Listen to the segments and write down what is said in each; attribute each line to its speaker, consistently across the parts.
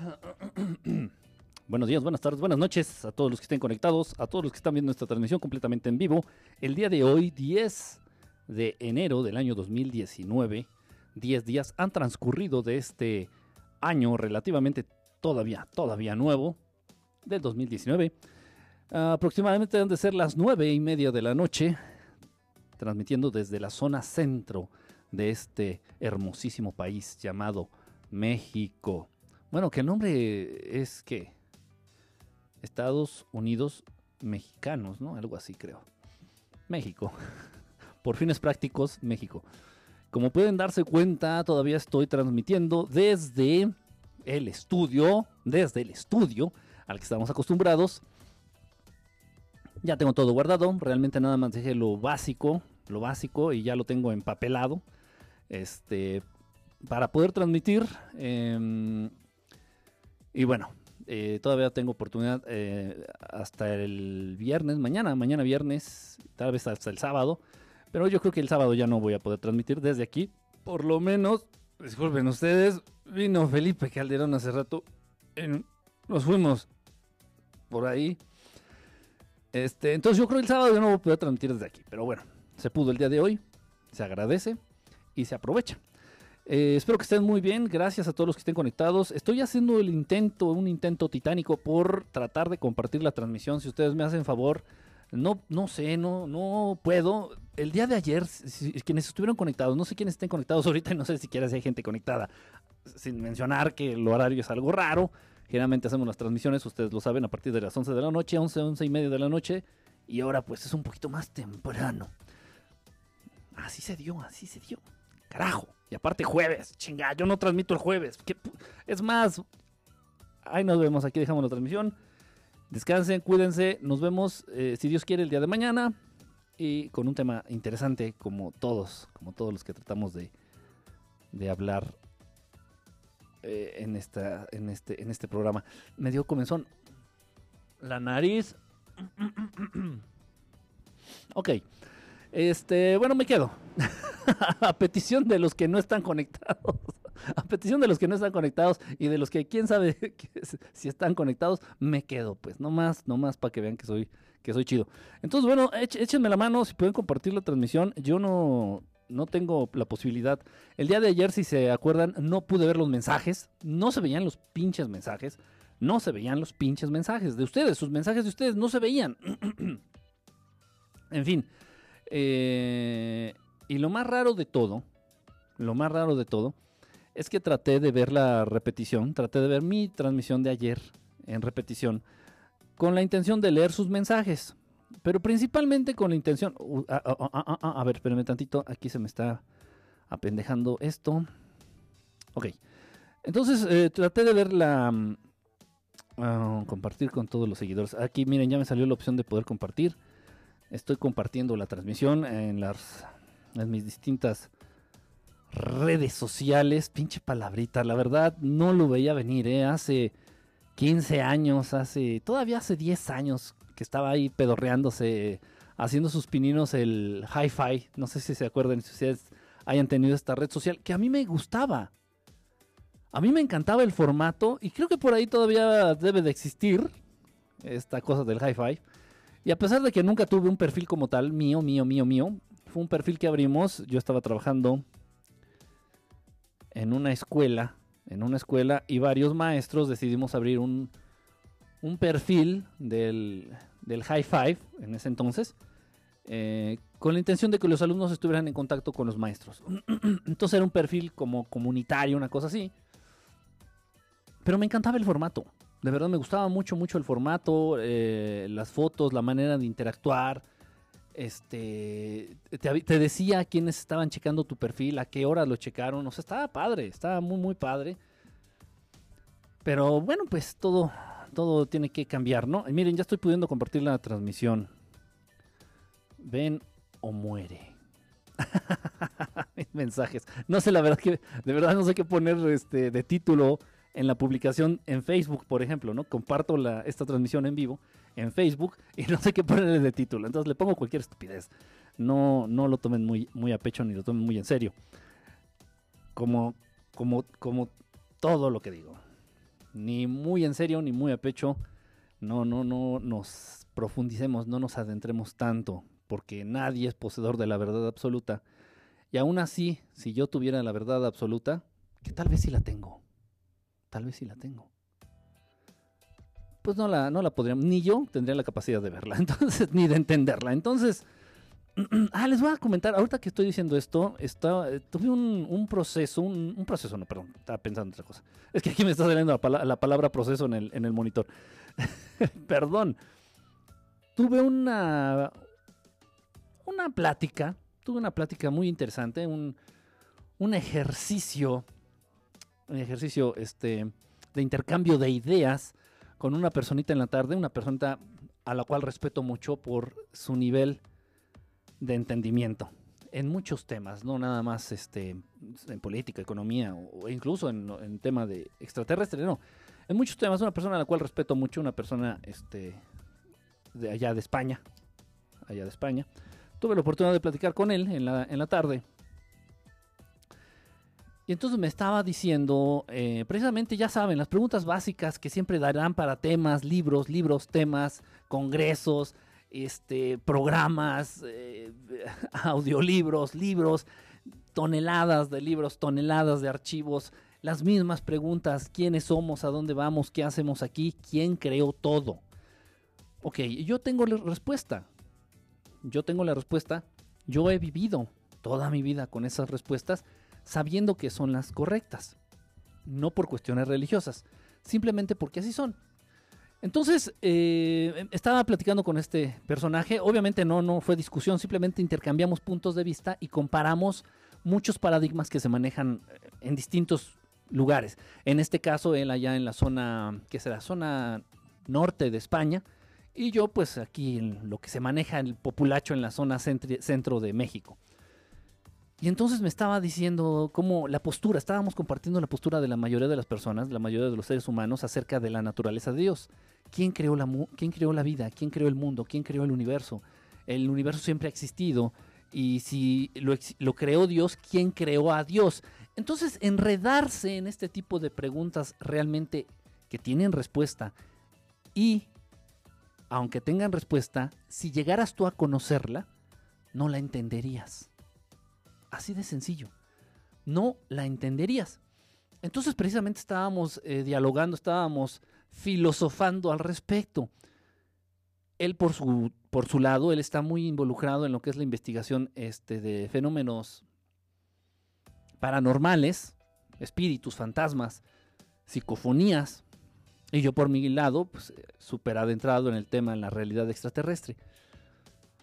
Speaker 1: Buenos días, buenas tardes, buenas noches a todos los que estén conectados, a todos los que están viendo esta transmisión completamente en vivo. El día de hoy, 10 de enero del año 2019, 10 días han transcurrido de este año relativamente todavía, todavía nuevo, del 2019. aproximadamente deben de ser las 9 y media de la noche, transmitiendo desde la zona centro de este hermosísimo país llamado México. Bueno, que el nombre es que Estados Unidos Mexicanos, ¿no? Algo así creo. México. Por fines prácticos, México. Como pueden darse cuenta, todavía estoy transmitiendo desde el estudio, desde el estudio al que estamos acostumbrados. Ya tengo todo guardado, realmente nada más dejé lo básico, lo básico y ya lo tengo empapelado. Este, para poder transmitir. Em, y bueno, eh, todavía tengo oportunidad eh, hasta el viernes, mañana, mañana viernes, tal vez hasta el sábado. Pero yo creo que el sábado ya no voy a poder transmitir desde aquí. Por lo menos, disculpen ustedes, vino Felipe Calderón hace rato. nos fuimos por ahí. Este, entonces yo creo que el sábado ya no voy a poder transmitir desde aquí. Pero bueno, se pudo el día de hoy. Se agradece y se aprovecha. Eh, espero que estén muy bien. Gracias a todos los que estén conectados. Estoy haciendo el intento, un intento titánico por tratar de compartir la transmisión. Si ustedes me hacen favor, no, no sé, no, no puedo. El día de ayer, quienes estuvieron conectados, no sé quiénes estén conectados ahorita, no sé siquiera si hay gente conectada. Sin mencionar que el horario es algo raro. Generalmente hacemos las transmisiones, ustedes lo saben, a partir de las 11 de la noche, 11, 11 y media de la noche. Y ahora pues es un poquito más temprano. Así se dio, así se dio. Carajo. Y aparte jueves, chinga, yo no transmito el jueves. Es más, ahí nos vemos, aquí dejamos la transmisión. Descansen, cuídense, nos vemos, eh, si Dios quiere, el día de mañana. Y con un tema interesante, como todos, como todos los que tratamos de, de hablar eh, en, esta, en, este, en este programa. Me dio comenzón. La nariz. ok. Este, bueno, me quedo. a petición de los que no están conectados. a petición de los que no están conectados y de los que quién sabe si están conectados, me quedo, pues, no más, no más para que vean que soy, que soy chido. Entonces, bueno, échenme la mano si pueden compartir la transmisión. Yo no, no tengo la posibilidad. El día de ayer, si se acuerdan, no pude ver los mensajes. No se veían los pinches mensajes. No se veían los pinches mensajes de ustedes. Sus mensajes de ustedes no se veían. en fin. Eh, y lo más raro de todo, lo más raro de todo, es que traté de ver la repetición, traté de ver mi transmisión de ayer en repetición, con la intención de leer sus mensajes, pero principalmente con la intención... Ah, ah, ah, a ver, espérenme tantito, aquí se me está apendejando esto. Ok, entonces eh, traté de ver la... Mm, compartir con todos los seguidores. Aquí miren, ya me salió la opción de poder compartir. Estoy compartiendo la transmisión en las mis distintas redes sociales. Pinche palabrita, la verdad no lo veía venir, ¿eh? Hace 15 años, hace todavía hace 10 años que estaba ahí pedorreándose, haciendo sus pininos el hi-fi. No sé si se acuerdan, si ustedes hayan tenido esta red social, que a mí me gustaba. A mí me encantaba el formato y creo que por ahí todavía debe de existir esta cosa del hi-fi. Y a pesar de que nunca tuve un perfil como tal, mío, mío, mío, mío, fue un perfil que abrimos. Yo estaba trabajando en una escuela, en una escuela, y varios maestros decidimos abrir un, un perfil del, del High Five en ese entonces, eh, con la intención de que los alumnos estuvieran en contacto con los maestros. entonces era un perfil como comunitario, una cosa así. Pero me encantaba el formato. De verdad me gustaba mucho, mucho el formato, eh, las fotos, la manera de interactuar. Este, te, decía quiénes estaban checando tu perfil, a qué hora lo checaron. O sea, estaba padre, estaba muy, muy padre. Pero bueno, pues todo, todo tiene que cambiar, ¿no? Miren, ya estoy pudiendo compartir la transmisión. Ven o muere. Mensajes. No sé, la verdad que, de verdad no sé qué poner este, de título en la publicación en Facebook, por ejemplo, ¿no? Comparto la, esta transmisión en vivo en Facebook y no sé qué ponerle de título. Entonces le pongo cualquier estupidez. No, no lo tomen muy, muy a pecho ni lo tomen muy en serio. Como, como, como todo lo que digo. ni muy en serio ni muy a pecho, no, no, no nos profundicemos, no nos adentremos tanto, porque nadie es poseedor de la verdad absoluta. Y aún así, si yo tuviera la verdad absoluta, que tal vez sí la tengo, tal vez sí la tengo, pues no la, no la podría, ni yo tendría la capacidad de verla, entonces, ni de entenderla. Entonces, ah, les voy a comentar, ahorita que estoy diciendo esto, está, eh, tuve un, proceso, un, proceso, no, perdón, estaba pensando en otra cosa. Es que aquí me está saliendo la, la palabra proceso en el, en el monitor. perdón. Tuve una, una plática, tuve una plática muy interesante, un, un ejercicio, un ejercicio este, de intercambio de ideas con una personita en la tarde, una persona a la cual respeto mucho por su nivel de entendimiento en muchos temas, no nada más este, en política, economía o incluso en, en tema de extraterrestre, no. En muchos temas, una persona a la cual respeto mucho, una persona este, de allá de España, allá de España. Tuve la oportunidad de platicar con él en la, en la tarde y entonces me estaba diciendo, eh, precisamente ya saben, las preguntas básicas que siempre darán para temas, libros, libros, temas, congresos, este, programas, eh, audiolibros, libros, toneladas de libros, toneladas de archivos, las mismas preguntas, quiénes somos, a dónde vamos, qué hacemos aquí, quién creó todo. Ok, yo tengo la respuesta. Yo tengo la respuesta. Yo he vivido toda mi vida con esas respuestas sabiendo que son las correctas. No por cuestiones religiosas, simplemente porque así son. Entonces, eh, estaba platicando con este personaje, obviamente no, no fue discusión, simplemente intercambiamos puntos de vista y comparamos muchos paradigmas que se manejan eh, en distintos lugares. En este caso, él allá en la zona, ¿qué será? Zona norte de España, y yo pues aquí en lo que se maneja el populacho en la zona centro de México. Y entonces me estaba diciendo cómo la postura, estábamos compartiendo la postura de la mayoría de las personas, la mayoría de los seres humanos acerca de la naturaleza de Dios. ¿Quién creó la, quién creó la vida? ¿Quién creó el mundo? ¿Quién creó el universo? El universo siempre ha existido y si lo, lo creó Dios, ¿quién creó a Dios? Entonces, enredarse en este tipo de preguntas realmente que tienen respuesta y, aunque tengan respuesta, si llegaras tú a conocerla, no la entenderías. Así de sencillo. No la entenderías. Entonces precisamente estábamos eh, dialogando, estábamos filosofando al respecto. Él por su, por su lado, él está muy involucrado en lo que es la investigación este, de fenómenos paranormales, espíritus, fantasmas, psicofonías. Y yo por mi lado, pues súper adentrado en el tema, en la realidad extraterrestre.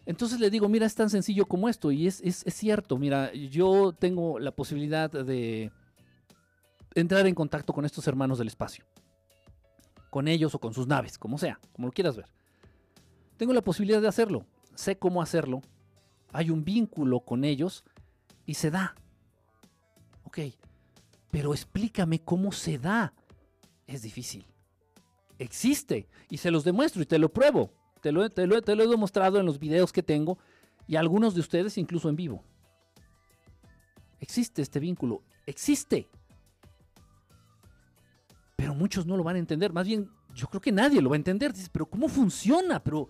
Speaker 1: Entonces le digo, mira, es tan sencillo como esto. Y es, cierto, mira, yo tengo la posibilidad de entrar en contacto con estos hermanos del espacio. Con ellos o con sus naves, como sea, como lo quieras ver. Tengo la posibilidad de hacerlo. Sé cómo hacerlo. Hay un vínculo con ellos y se da. Ok, pero explícame cómo se da. Es difícil. Existe y se los demuestro y te lo pruebo. Te lo, he demostrado en los videos que tengo y algunos de ustedes incluso en vivo. Existe este vínculo, existe. Pero muchos no lo van a entender. Más bien, yo creo que nadie lo va a entender. Dice, pero ¿cómo funciona? Pero,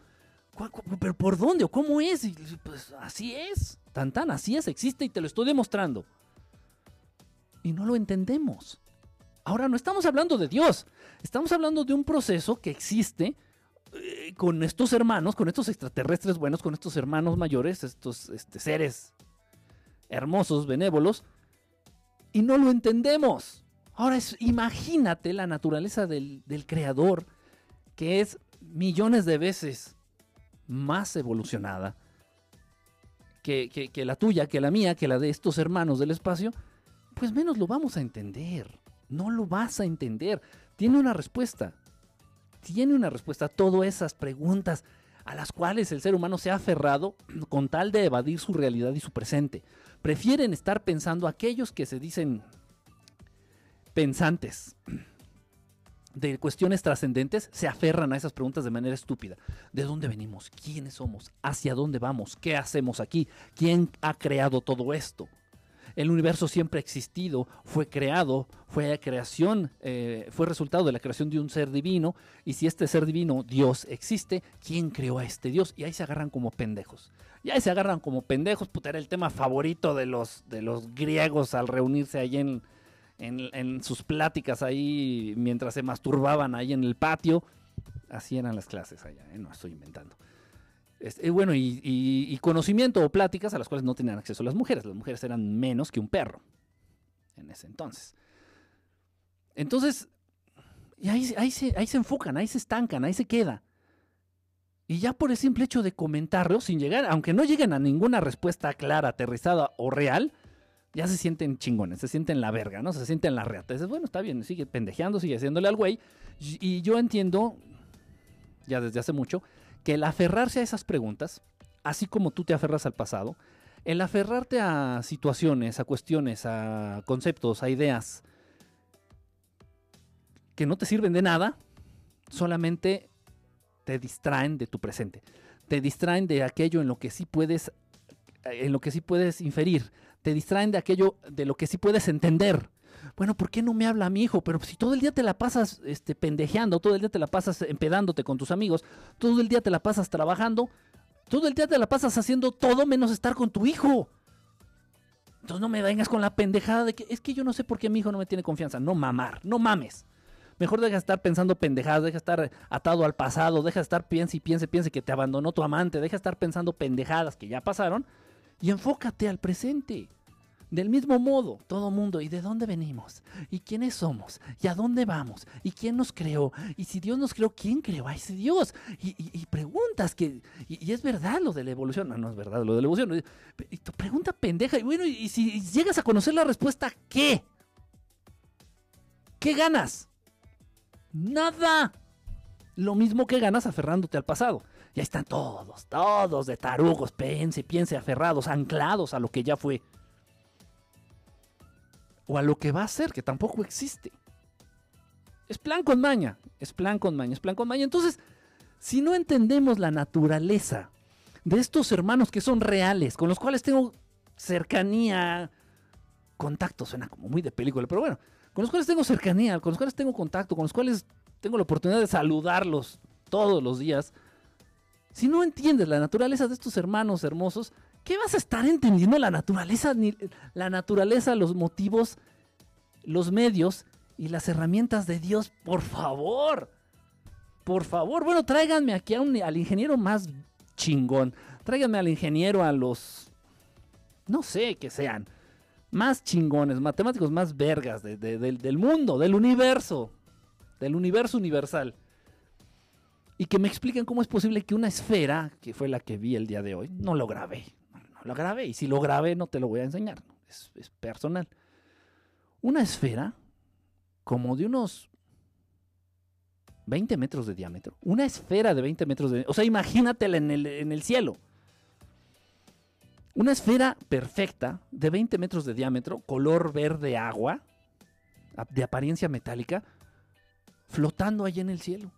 Speaker 1: ¿pero por dónde? ¿O cómo es? Y, pues así es. Tan tan, así es, existe y te lo estoy demostrando. Y no lo entendemos. Ahora no estamos hablando de Dios. Estamos hablando de un proceso que existe eh, con estos hermanos, con estos extraterrestres buenos, con estos hermanos mayores, estos este, seres hermosos, benévolos, y no lo entendemos. Ahora es, imagínate la naturaleza del, creador, que es millones de veces más evolucionada que, que, la tuya, que la mía, que la de estos hermanos del espacio, pues menos lo vamos a entender. No lo vas a entender. Tiene una respuesta tiene una respuesta a todas esas preguntas a las cuales el ser humano se ha aferrado con tal de evadir su realidad y su presente. Prefieren estar pensando aquellos que se dicen pensantes de cuestiones trascendentes, se aferran a esas preguntas de manera estúpida. ¿De dónde venimos? ¿Quiénes somos? ¿Hacia dónde vamos? ¿Qué hacemos aquí? ¿Quién ha creado todo esto? El universo siempre ha existido, fue creado, fue creación, eh, fue resultado de la creación de un ser divino, y si este ser divino, Dios, existe, ¿quién creó a este Dios? Y ahí se agarran como pendejos. Y ahí se agarran como pendejos, puta, era el tema favorito de los, de los griegos al reunirse ahí en, en, sus pláticas ahí mientras se masturbaban ahí en el patio. Así eran las clases allá, ¿eh? no estoy inventando. Este, bueno, y, conocimiento o pláticas a las cuales no tenían acceso las mujeres. Las mujeres eran menos que un perro en ese entonces. Entonces, y ahí, ahí, se, ahí se enfocan, ahí se estancan, ahí se queda. Y ya por el simple hecho de comentarlo, sin llegar, aunque no lleguen a ninguna respuesta clara, aterrizada o real, ya se sienten chingones, se sienten la verga, ¿no? Se sienten la reata. Dices, bueno, está bien, sigue pendejeando, sigue haciéndole al güey. Y yo entiendo, ya desde hace mucho, que el aferrarse a esas preguntas, así como tú te aferras al pasado, el aferrarte a situaciones, a cuestiones, a conceptos, a ideas que no te sirven de nada, solamente te distraen de tu presente. Te distraen de aquello en lo que sí puedes en lo que sí puedes inferir, te distraen de aquello de lo que sí puedes entender bueno, ¿por qué no me habla mi hijo? Pero si todo el día te la pasas este, pendejeando, todo el día te la pasas empedándote con tus amigos, todo el día te la pasas trabajando, todo el día te la pasas haciendo todo menos estar con tu hijo. Entonces no me vengas con la pendejada de que es que yo no sé por qué mi hijo no me tiene confianza. No mamar, no mames. Mejor deja de estar pensando pendejadas, deja de estar atado al pasado, deja de estar piense y piense, piense que te abandonó tu amante, deja de estar pensando pendejadas que ya pasaron y enfócate al presente. Del mismo modo, todo mundo, ¿y de dónde venimos? ¿Y quiénes somos? ¿Y a dónde vamos? ¿Y quién nos creó? Y si Dios nos creó, ¿quién creó a ese Dios? Y, preguntas que, y, es verdad lo de la evolución, no, no es verdad lo de la evolución. Pregunta pendeja, y bueno, y si llegas a conocer la respuesta, ¿qué? ¿Qué ganas? Nada. Lo mismo que ganas aferrándote al pasado. Ya están todos, todos de tarugos, piense, piense, aferrados, anclados a lo que ya fue o a lo que va a ser, que tampoco existe. Es plan con maña, es plan con maña, es plan con maña. Entonces, si no entendemos la naturaleza de estos hermanos que son reales, con los cuales tengo cercanía, contacto, suena como muy de película, pero bueno, con los cuales tengo cercanía, con los cuales tengo contacto, con los cuales tengo la oportunidad de saludarlos todos los días, si no entiendes la naturaleza de estos hermanos hermosos, ¿Qué vas a estar entendiendo la naturaleza, la naturaleza, los motivos, los medios y las herramientas de Dios? Por favor. Por favor. Bueno, tráiganme aquí al ingeniero más chingón. Tráiganme al ingeniero a los... No sé que sean. Más chingones, matemáticos más vergas del mundo, del universo. Del universo universal y que me expliquen cómo es posible que una esfera, que fue la que vi el día de hoy, no lo grabé, lo grabé. Y si lo grabé, no te lo voy a enseñar. Es, personal. Una esfera como de unos 20 metros de diámetro. Una esfera de 20 metros de O sea, imagínatela en el, en el cielo. Una esfera perfecta de 20 metros de diámetro, color verde agua, de apariencia metálica, flotando allí en el cielo.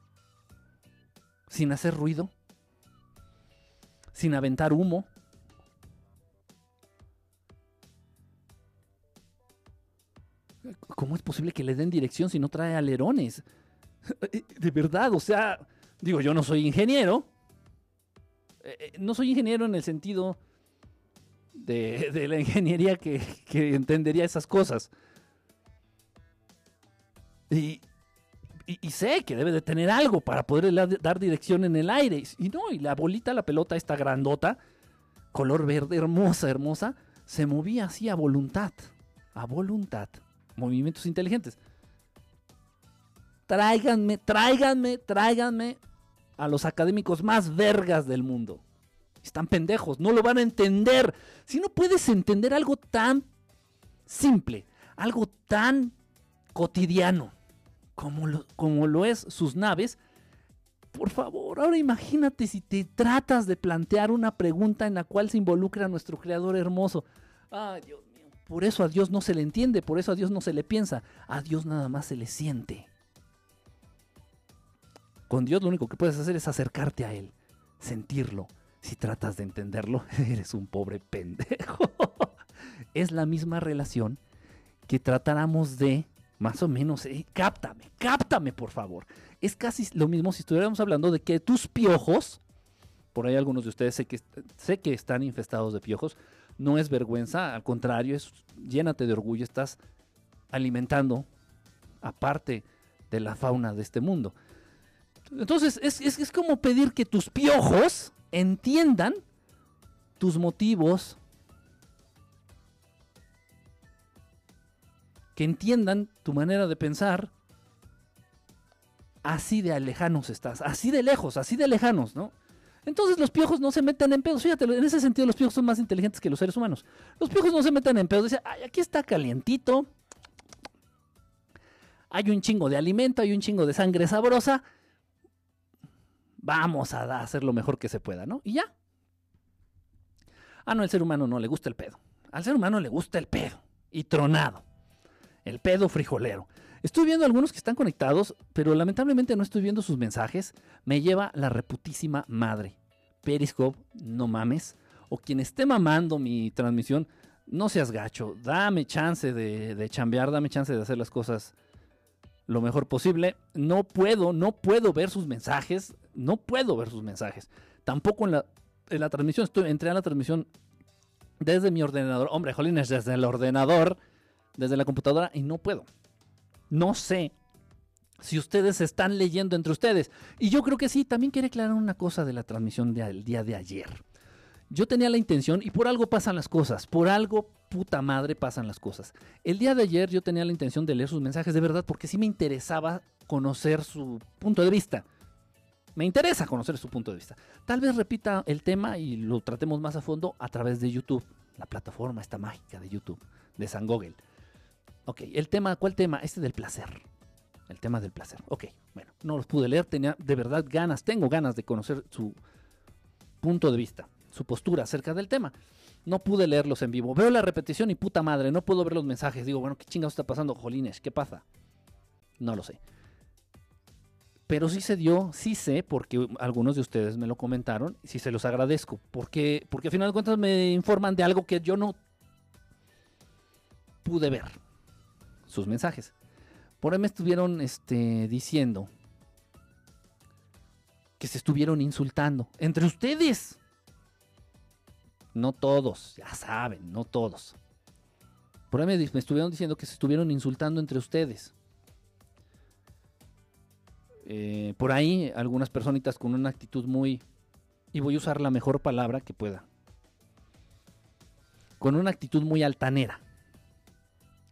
Speaker 1: Sin hacer ruido, sin aventar humo, ¿Cómo es posible que le den dirección si no trae alerones? Eh, de verdad, o sea, digo, yo no soy ingeniero. Eh, eh, no soy ingeniero en el sentido de, la ingeniería que, entendería esas cosas. Y, sé que debe de tener algo para poder dar dirección en el aire. Y no, y la bolita, la pelota, esta grandota, color verde, hermosa, hermosa, se movía así a voluntad. A voluntad movimientos inteligentes. Tráiganme, tráiganme, tráiganme a los académicos más vergas del mundo. Están pendejos, no lo van a entender. Si no puedes entender algo tan simple, algo tan cotidiano como lo, como lo es sus naves, por favor, ahora imagínate si te tratas de plantear una pregunta en la cual se involucra nuestro creador hermoso. Ay, Dios por eso a Dios no se le entiende, por eso a Dios no se le piensa, a Dios nada más se le siente. Con Dios lo único que puedes hacer es acercarte a Él, sentirlo. Si tratas de entenderlo, eres un pobre pendejo. es la misma relación que tratáramos de, más o menos, eh, cáptame, cáptame por favor. Es casi lo mismo si estuviéramos hablando de que tus piojos, por ahí algunos de ustedes sé que, sé que están infestados de piojos, no es vergüenza, al contrario, es llénate de orgullo, estás alimentando aparte de la fauna de este mundo. Entonces, es, es, como pedir que tus piojos entiendan tus motivos, que entiendan tu manera de pensar, así de lejanos estás, así de lejos, así de lejanos, ¿no? Entonces los piojos no se meten en pedos. Fíjate, en ese sentido los piojos son más inteligentes que los seres humanos. Los piojos no se meten en pedos. Dicen, aquí está calientito. Hay un chingo de alimento, hay un chingo de sangre sabrosa vamos a hacer lo mejor que se pueda, ¿no? Y ya. Ah, no, el ser humano no le gusta el pedo. Al ser humano le gusta el pedo. Y tronado. El pedo frijolero. Estoy viendo algunos que están conectados, pero lamentablemente no estoy viendo sus mensajes. Me lleva la reputísima madre. Periscope, no mames. O quien esté mamando mi transmisión, no seas gacho. Dame chance de, de chambear, dame chance de hacer las cosas lo mejor posible. No puedo, no puedo ver sus mensajes no puedo ver sus mensajes. Tampoco en la, en la transmisión, estoy, entré a la transmisión desde mi ordenador. Hombre, jolines, desde el ordenador, desde la computadora, y no puedo. No sé si ustedes están leyendo entre ustedes. Y yo creo que sí, también quiere aclarar una cosa de la transmisión del día de ayer. Yo tenía la intención, y por algo pasan las cosas, por algo puta madre pasan las cosas. El día de ayer yo tenía la intención de leer sus mensajes de verdad, porque sí me interesaba conocer su punto de vista. Me interesa conocer su punto de vista. Tal vez repita el tema y lo tratemos más a fondo a través de YouTube, la plataforma esta mágica de YouTube, de San Google. Ok, el tema, ¿cuál tema? Este del placer. El tema del placer. Ok, bueno, no los pude leer, tenía de verdad ganas, tengo ganas de conocer su punto de vista, su postura acerca del tema. No pude leerlos en vivo. Veo la repetición y puta madre, no puedo ver los mensajes. Digo, bueno, ¿qué chingados está pasando, Jolines? ¿Qué pasa? No lo sé. Pero sí se dio, sí sé, porque algunos de ustedes me lo comentaron, y sí se los agradezco, porque, porque al final de cuentas me informan de algo que yo no pude ver, sus mensajes. Por ahí me estuvieron este, diciendo que se estuvieron insultando entre ustedes. No todos, ya saben, no todos. Por ahí me, estuvieron diciendo que se estuvieron insultando entre ustedes. Eh, por ahí algunas personitas con una actitud muy, y voy a usar la mejor palabra que pueda, con una actitud muy altanera,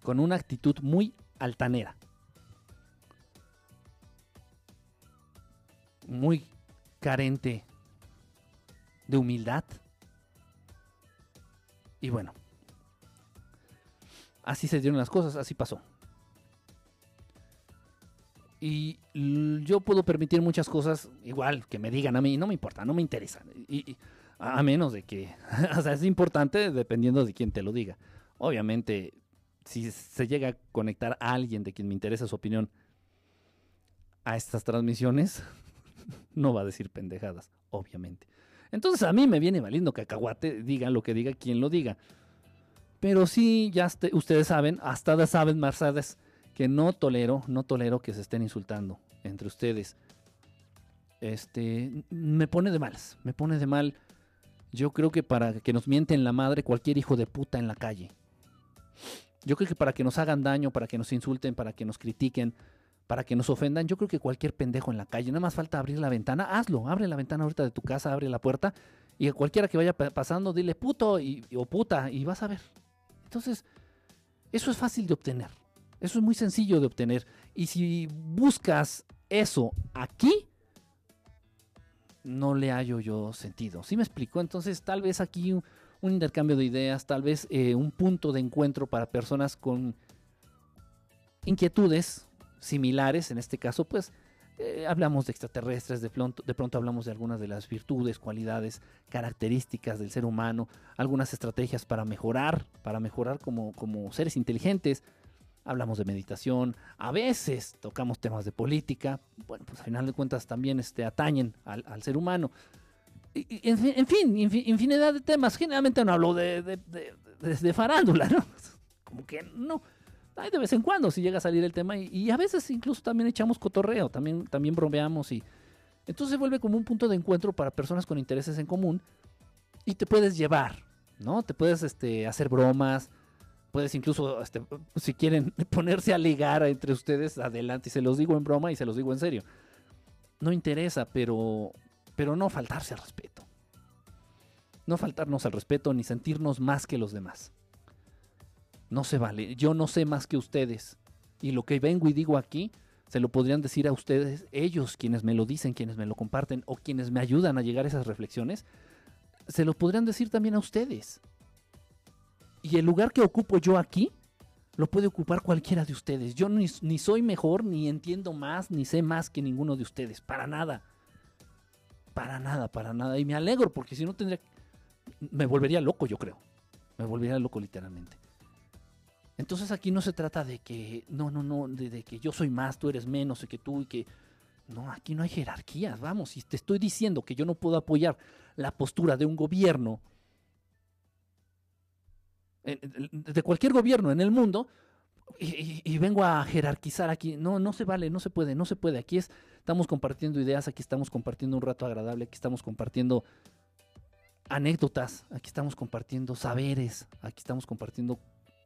Speaker 1: con una actitud muy altanera, muy carente de humildad. Y bueno, así se dieron las cosas, así pasó. Y yo puedo permitir muchas cosas, igual que me digan a mí, no me importa, no me interesa. Y, a menos de que, o sea, es importante dependiendo de quién te lo diga. Obviamente, si se llega a conectar a alguien de quien me interesa su opinión a estas transmisiones, no va a decir pendejadas, obviamente. Entonces a mí me viene valiendo cacahuate, diga lo que diga quien lo diga. Pero sí, ya ustedes saben, hasta saben, Mercedes, que no tolero, no tolero que se estén insultando entre ustedes. Este, me pone de malas, me pone de mal. Yo creo que para que nos mienten la madre cualquier hijo de puta en la calle. Yo creo que para que nos hagan daño, para que nos insulten, para que nos critiquen, para que nos ofendan, yo creo que cualquier pendejo en la calle, nada más falta abrir la ventana, hazlo, abre la ventana ahorita de tu casa, abre la puerta y a cualquiera que vaya pasando dile puto y, o puta y vas a ver. Entonces, eso es fácil de obtener. Eso es muy sencillo de obtener. Y si buscas eso aquí, no le hallo yo sentido. ¿Sí me explico? Entonces, tal vez aquí un, intercambio de ideas, tal vez eh, un punto de encuentro para personas con inquietudes similares. En este caso, pues eh, hablamos de extraterrestres, de pronto, de hablamos de algunas de las virtudes, cualidades, características del ser humano, algunas estrategias para mejorar, para mejorar como, como seres inteligentes hablamos de meditación, a veces tocamos temas de política, bueno, pues al final de cuentas también este, atañen al, ser humano. En, fin, infinidad de temas. Generalmente no hablo de, de, farándula, ¿no? Como que no. Hay de vez en cuando si llega a salir el tema y, a veces incluso también echamos cotorreo, también, también bromeamos y entonces se vuelve como un punto de encuentro para personas con intereses en común y te puedes llevar, ¿no? Te puedes este, hacer bromas, puedes incluso, este, si quieren ponerse a ligar entre ustedes, adelante, y se los digo en broma y se los digo en serio. No interesa, pero, pero no faltarse al respeto. No faltarnos al respeto ni sentirnos más que los demás. No se vale. Yo no sé más que ustedes. Y lo que vengo y digo aquí, se lo podrían decir a ustedes, ellos quienes me lo dicen, quienes me lo comparten o quienes me ayudan a llegar a esas reflexiones, se lo podrían decir también a ustedes. Y el lugar que ocupo yo aquí, lo puede ocupar cualquiera de ustedes. Yo ni, ni, soy mejor, ni entiendo más, ni sé más que ninguno de ustedes. Para nada. Para nada, para nada. Y me alegro, porque si no tendría... Me volvería loco, yo creo. Me volvería loco literalmente. Entonces aquí no se trata de que, no, no, no, de, que yo soy más, tú eres menos, y que tú y que... No, aquí no hay jerarquías, vamos, si te estoy diciendo que yo no puedo apoyar la postura de un gobierno, de cualquier gobierno en el mundo, y, vengo a jerarquizar aquí, no, no se vale, no se puede, no se puede, aquí es, estamos compartiendo ideas, aquí estamos compartiendo un rato agradable, aquí estamos compartiendo anécdotas, aquí estamos compartiendo saberes, aquí estamos compartiendo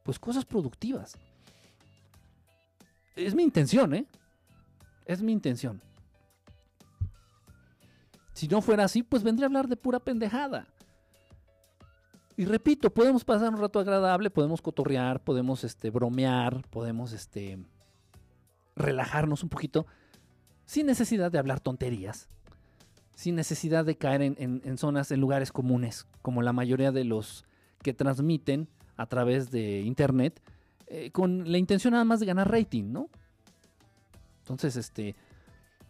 Speaker 1: pues cosas productivas. Es mi intención, ¿eh? Es mi intención. Si no fuera así, pues vendría a hablar de pura pendejada. Y repito, podemos pasar un rato agradable, podemos cotorrear, podemos este, bromear, podemos este, relajarnos un poquito, sin necesidad de hablar tonterías, sin necesidad de caer en zonas, en lugares comunes, como la mayoría de los que transmiten a través de internet eh, con la intención nada más de ganar rating, ¿no? Entonces, este,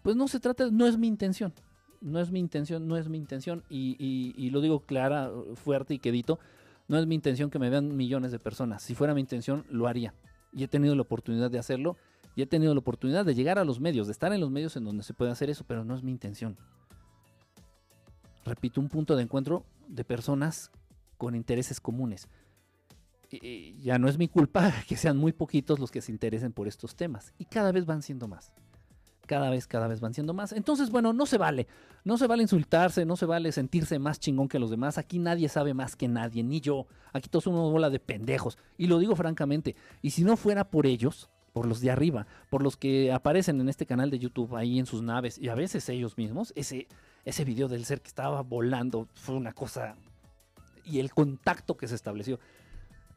Speaker 1: pues no se trata, no es mi intención, no es mi intención, no es mi intención, y, lo digo clara, fuerte y quedito, no es mi intención que me vean millones de personas. Si fuera mi intención, lo haría. Y he tenido la oportunidad de hacerlo, y he tenido la oportunidad de llegar a los medios, de estar en los medios en donde se puede hacer eso, pero no es mi intención. Repito, un punto de encuentro de personas con intereses comunes ya no es mi culpa que sean muy poquitos los que se interesen por estos temas. Y cada vez van siendo más. Cada vez, cada vez van siendo más. Entonces, bueno, no se vale. No se vale insultarse, no se vale sentirse más chingón que los demás. Aquí nadie sabe más que nadie, ni yo. Aquí todos somos bola de pendejos. Y lo digo francamente. Y si no fuera por ellos, por los de arriba, por los que aparecen en este canal de YouTube ahí en sus naves, y a veces ellos mismos, ese, ese video del ser que estaba volando fue una cosa. Y el contacto que se estableció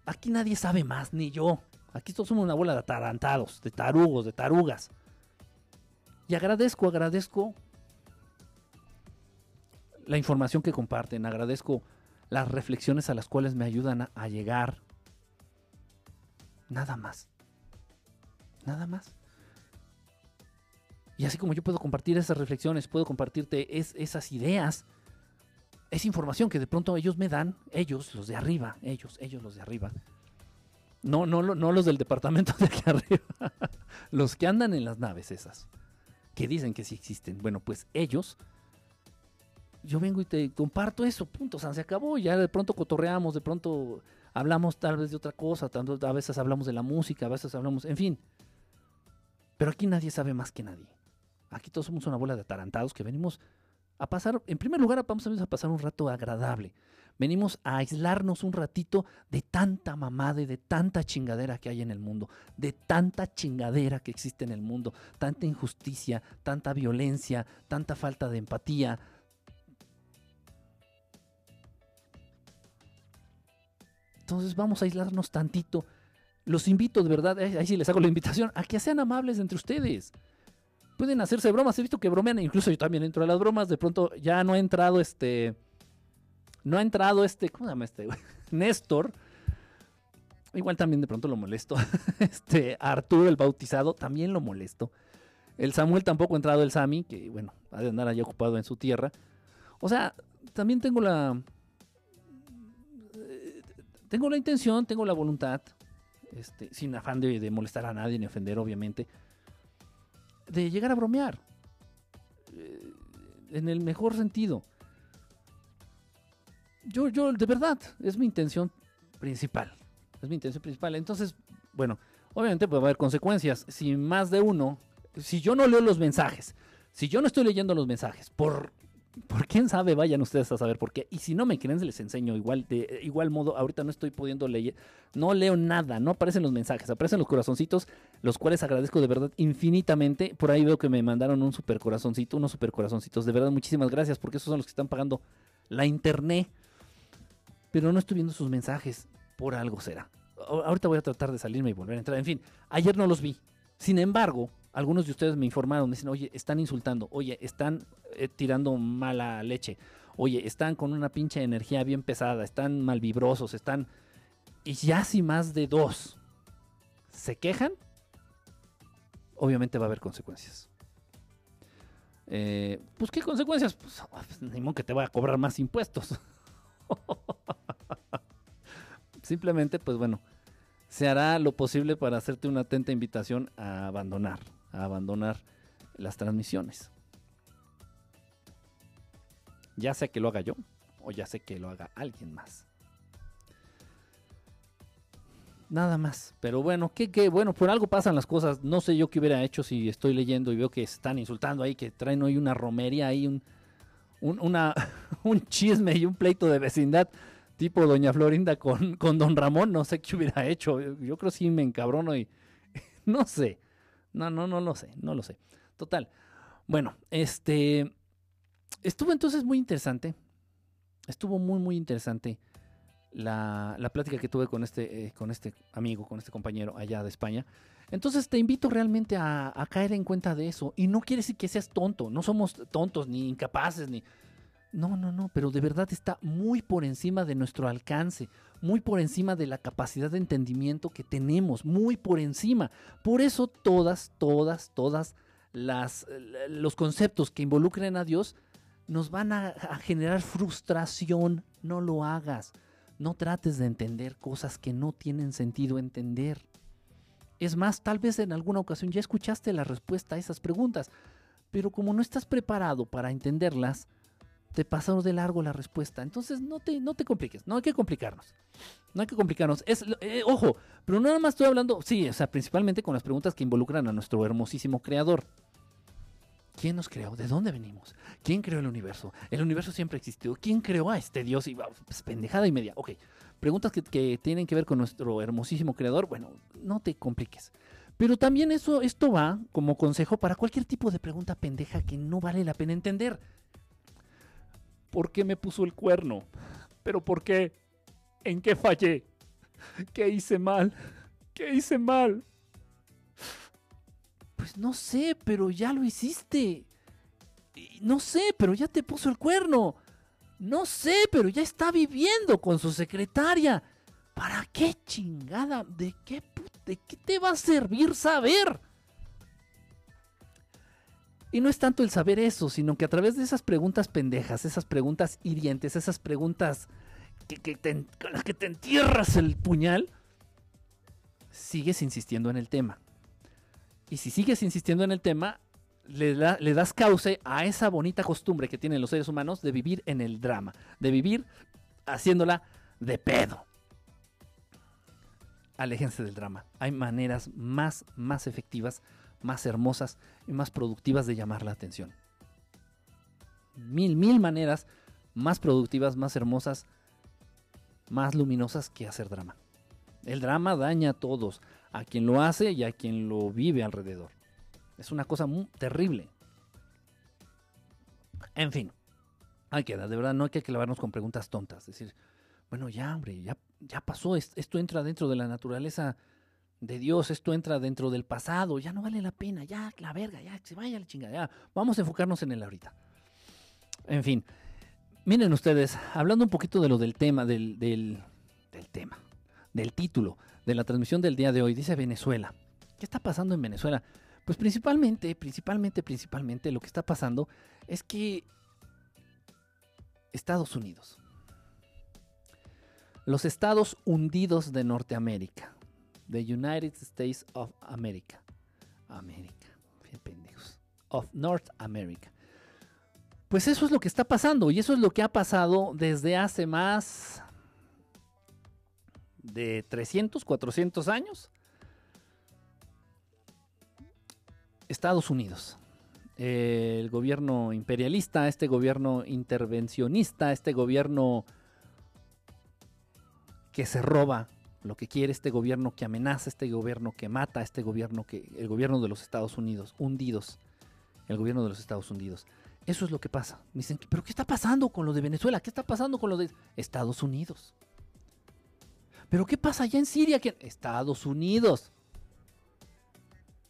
Speaker 1: Aquí nadie sabe más, ni yo. Aquí todos somos una bola de atarantados, de tarugos, de tarugas. Y agradezco, agradezco la información que comparten, agradezco las reflexiones a las cuales me ayudan a, llegar. Nada más. Nada más. Y así como yo puedo compartir esas reflexiones, puedo compartirte esas ideas, es información que de pronto ellos me dan, ellos, los de arriba, ellos, ellos los de arriba. No, no, no los del departamento de aquí arriba, los que andan en las naves esas, que dicen que sí existen. Bueno, pues ellos, yo vengo y te comparto eso, punto, o se acabó, ya de pronto cotorreamos, de pronto hablamos tal vez de otra cosa, a veces hablamos de la música, a veces hablamos, en fin. Pero aquí nadie sabe más que nadie. Aquí todos somos una bola de atarantados que venimos a pasar, en primer lugar, vamos a pasar un rato agradable. Venimos a aislarnos un ratito de tanta mamada y de tanta chingadera que hay en el mundo, de tanta chingadera que existe en el mundo, tanta injusticia, tanta violencia, tanta falta de empatía. Entonces vamos a aislarnos tantito. Los invito verdad, eh, ahí sí les hago la invitación, a que sean amables entre ustedes pueden hacerse bromas. He visto que bromean, incluso yo también entro a las bromas. De pronto ya no ha entrado este. No ha entrado este. ¿Cómo se llama este? Néstor. Igual también de pronto lo molesto. Este Arturo, el bautizado, también lo molesto. El Samuel tampoco ha entrado, el Sami, que bueno, ha de andar allá ocupado en su tierra. O sea, también tengo la. Tengo la intención, tengo la voluntad, este, sin afán de molestar a nadie ni ofender, obviamente de llegar a bromear. Eh, en el mejor sentido. Yo, yo, de verdad, es mi intención principal. Es mi intención principal. Entonces, bueno, obviamente puede haber consecuencias. Si más de uno, si yo no leo los mensajes, si yo no estoy leyendo los mensajes, por, por quién sabe, vayan ustedes a saber por qué. Y si no me creen, les enseño igual, de igual modo. Ahorita no estoy pudiendo leer, no leo nada, no aparecen los mensajes, aparecen los corazoncitos, los cuales agradezco de verdad infinitamente. Por ahí veo que me mandaron un super corazoncito, unos super corazoncitos. De verdad, muchísimas gracias, porque esos son los que están pagando la internet. Pero no estoy viendo sus mensajes, por algo será. Ahorita voy a tratar de salirme y volver a entrar. En fin, ayer no los vi. Sin embargo, algunos de ustedes me informaron, me dicen, oye, están insultando, oye, están eh, tirando mala leche, oye, están con una pinche energía bien pesada, están malvibrosos, están... Y ya si más de dos se quejan, obviamente va a haber consecuencias. Eh, pues, ¿qué consecuencias? Pues, pues, ni modo que te voy a cobrar más impuestos. Simplemente, pues bueno, se hará lo posible para hacerte una atenta invitación a abandonar abandonar las transmisiones. Ya sé que lo haga yo o ya sé que lo haga alguien más. Nada más. Pero bueno, que, bueno, por algo pasan las cosas. No sé yo qué hubiera hecho si estoy leyendo y veo que están insultando ahí, que traen hoy una romería ahí, un, una, un chisme y un pleito de vecindad tipo Doña Florinda con, con Don Ramón. No sé qué hubiera hecho. Yo creo que sí me encabrono y no sé. No, no, no lo sé, no lo sé. Total. Bueno, este. Estuvo entonces muy interesante. Estuvo muy, muy interesante la, plática que tuve con este, eh, con este amigo, con este compañero allá de España. Entonces te invito realmente a, caer en cuenta de eso. Y no quiere decir que seas tonto. No somos tontos, ni incapaces, ni. No, no, no, pero de verdad está muy por encima de nuestro alcance, muy por encima de la capacidad de entendimiento que tenemos, muy por encima. Por eso todas, todas, todas las, los conceptos que involucren a Dios nos van a, a generar frustración. No lo hagas. No trates de entender cosas que no tienen sentido entender. Es más, tal vez en alguna ocasión ya escuchaste la respuesta a esas preguntas, pero como no estás preparado para entenderlas, te pasaron de largo la respuesta. Entonces no te, no te compliques, no hay que complicarnos. No hay que complicarnos. Es, eh, ojo, pero nada más estoy hablando, sí, o sea, principalmente con las preguntas que involucran a nuestro hermosísimo creador. ¿Quién nos creó? ¿De dónde venimos? ¿Quién creó el universo? ¿El universo siempre existió? ¿Quién creó a este Dios? Y, pues, pendejada y media. Ok, preguntas que, que, tienen que ver con nuestro hermosísimo creador. Bueno, no te compliques. Pero también eso, esto va como consejo para cualquier tipo de pregunta pendeja que no vale la pena entender. ¿Por qué me puso el cuerno? ¿Pero por qué? ¿En qué fallé? ¿Qué hice mal? ¿Qué hice mal? Pues no sé, pero ya lo hiciste. No sé, pero ya te puso el cuerno. No sé, pero ya está viviendo con su secretaria. ¿Para qué chingada? ¿De qué, ¿De qué te va a servir saber? Y no es tanto el saber eso, sino que a través de esas preguntas pendejas, esas preguntas hirientes, esas preguntas que, con las que te entierras el puñal, sigues insistiendo en el tema. Y si sigues insistiendo en el tema, le, le, das cauce a esa bonita costumbre que tienen los seres humanos de vivir en el drama, de vivir haciéndola de pedo. Aléjense del drama. Hay maneras más, más efectivas más hermosas y más productivas de llamar la atención. Mil, mil maneras más productivas, más hermosas, más luminosas que hacer drama. El drama daña a todos, a quien lo hace y a quien lo vive alrededor. Es una cosa muy terrible. En fin, hay que de verdad, no hay que clavarnos con preguntas tontas. Es decir, bueno, ya, hombre, ya, ya pasó, esto entra dentro de la naturaleza de Dios, esto entra dentro del pasado, ya no vale la pena, ya la verga, ya se vaya la chingada, ya vamos a enfocarnos en el ahorita. En fin, miren ustedes, hablando un poquito de lo del tema, del, del, del tema, del título de la transmisión del día de hoy, dice Venezuela. ¿Qué está pasando en Venezuela? Pues principalmente, principalmente, principalmente lo que está pasando es que Estados Unidos, los estados hundidos de Norteamérica, The United States of America. América. pendejos. Of North America. Pues eso es lo que está pasando y eso es lo que ha pasado desde hace más de 300, 400 años, Estados Unidos. el gobierno imperialista, este gobierno intervencionista, este gobierno que se roba lo que quiere, este gobierno que amenaza, este gobierno que mata, este gobierno que, el gobierno de los Estados Unidos, hundidos, el gobierno de los Estados Unidos. Eso es lo que pasa. Me dicen, pero ¿qué está pasando con lo de Venezuela? ¿Qué está pasando con lo de Estados Unidos? ¿Pero qué pasa allá en Siria? Estados Unidos.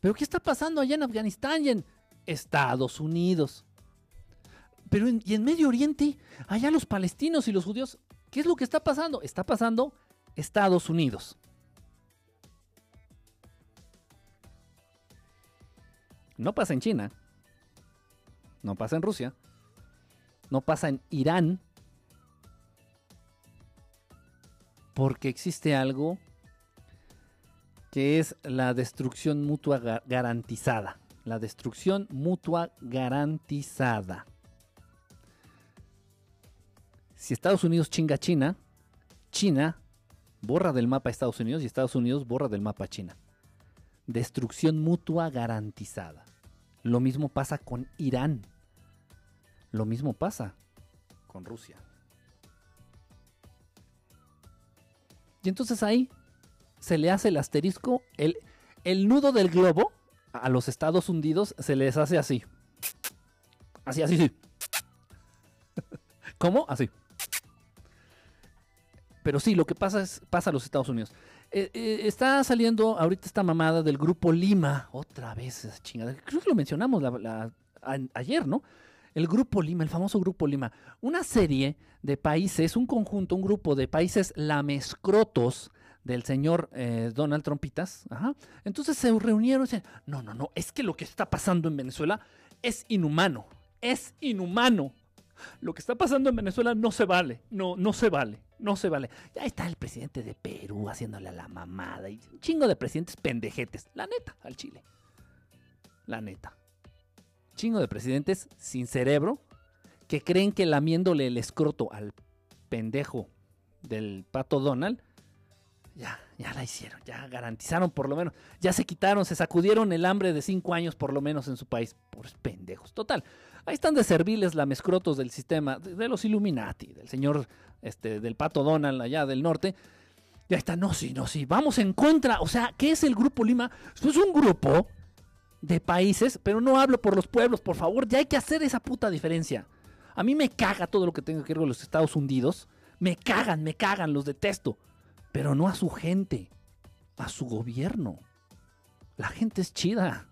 Speaker 1: ¿Pero qué está pasando allá en Afganistán y en Estados Unidos? Pero y en Medio Oriente, allá los palestinos y los judíos, ¿qué es lo que está pasando? Está pasando Estados Unidos. No pasa en China. No pasa en Rusia. No pasa en Irán. Porque existe algo que es la destrucción mutua garantizada. La destrucción mutua garantizada. Si Estados Unidos chinga a China, China borra del mapa a Estados Unidos y Estados Unidos borra del mapa China. Destrucción mutua garantizada. Lo mismo pasa con Irán. Lo mismo pasa con Rusia. Y entonces ahí se le hace el asterisco, el, el nudo del globo a los Estados Unidos se les hace así. Así, así, sí. ¿Cómo? Así. Pero sí, lo que pasa es, pasa a los Estados Unidos. Eh, eh, está saliendo ahorita esta mamada del grupo Lima. Otra vez esa chingada. Creo que lo mencionamos ayer, ¿no? El grupo Lima, el famoso grupo Lima. Una serie de países, un conjunto, un grupo de países lamescrotos del señor eh, Donald Trumpitas. Entonces se reunieron y decían, no, no, no, es que lo que está pasando en Venezuela es inhumano, es inhumano. Lo que está pasando en Venezuela no se vale, no, no se vale, no se vale. Ya está el presidente de Perú haciéndole la mamada y un chingo de presidentes pendejetes, la neta, al Chile. La neta. Chingo de presidentes sin cerebro que creen que lamiéndole el escroto al pendejo del pato Donald ya, ya la hicieron, ya garantizaron por lo menos, ya se quitaron, se sacudieron el hambre de cinco años por lo menos en su país. Por pendejos. Total, ahí están de serviles la mescrotos del sistema, de, los Illuminati, del señor, este, del pato Donald allá del norte. Ya está, no, sí, no, sí, vamos en contra. O sea, ¿qué es el Grupo Lima? Es un grupo de países, pero no hablo por los pueblos, por favor, ya hay que hacer esa puta diferencia. A mí me caga todo lo que tenga que ver con los Estados Unidos. Me cagan, me cagan, los detesto pero no a su gente, a su gobierno. La gente es chida.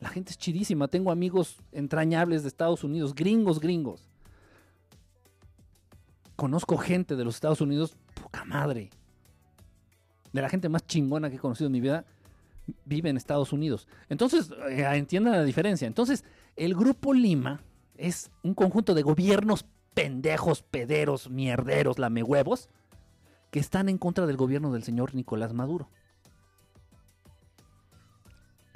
Speaker 1: La gente es chidísima. Tengo amigos entrañables de Estados Unidos, gringos, gringos. Conozco gente de los Estados Unidos, poca madre. De la gente más chingona que he conocido en mi vida, vive en Estados Unidos. Entonces, eh, entiendan la diferencia. Entonces, el Grupo Lima es un conjunto de gobiernos pendejos, pederos, mierderos, lamehuevos, que están en contra del gobierno del señor Nicolás Maduro.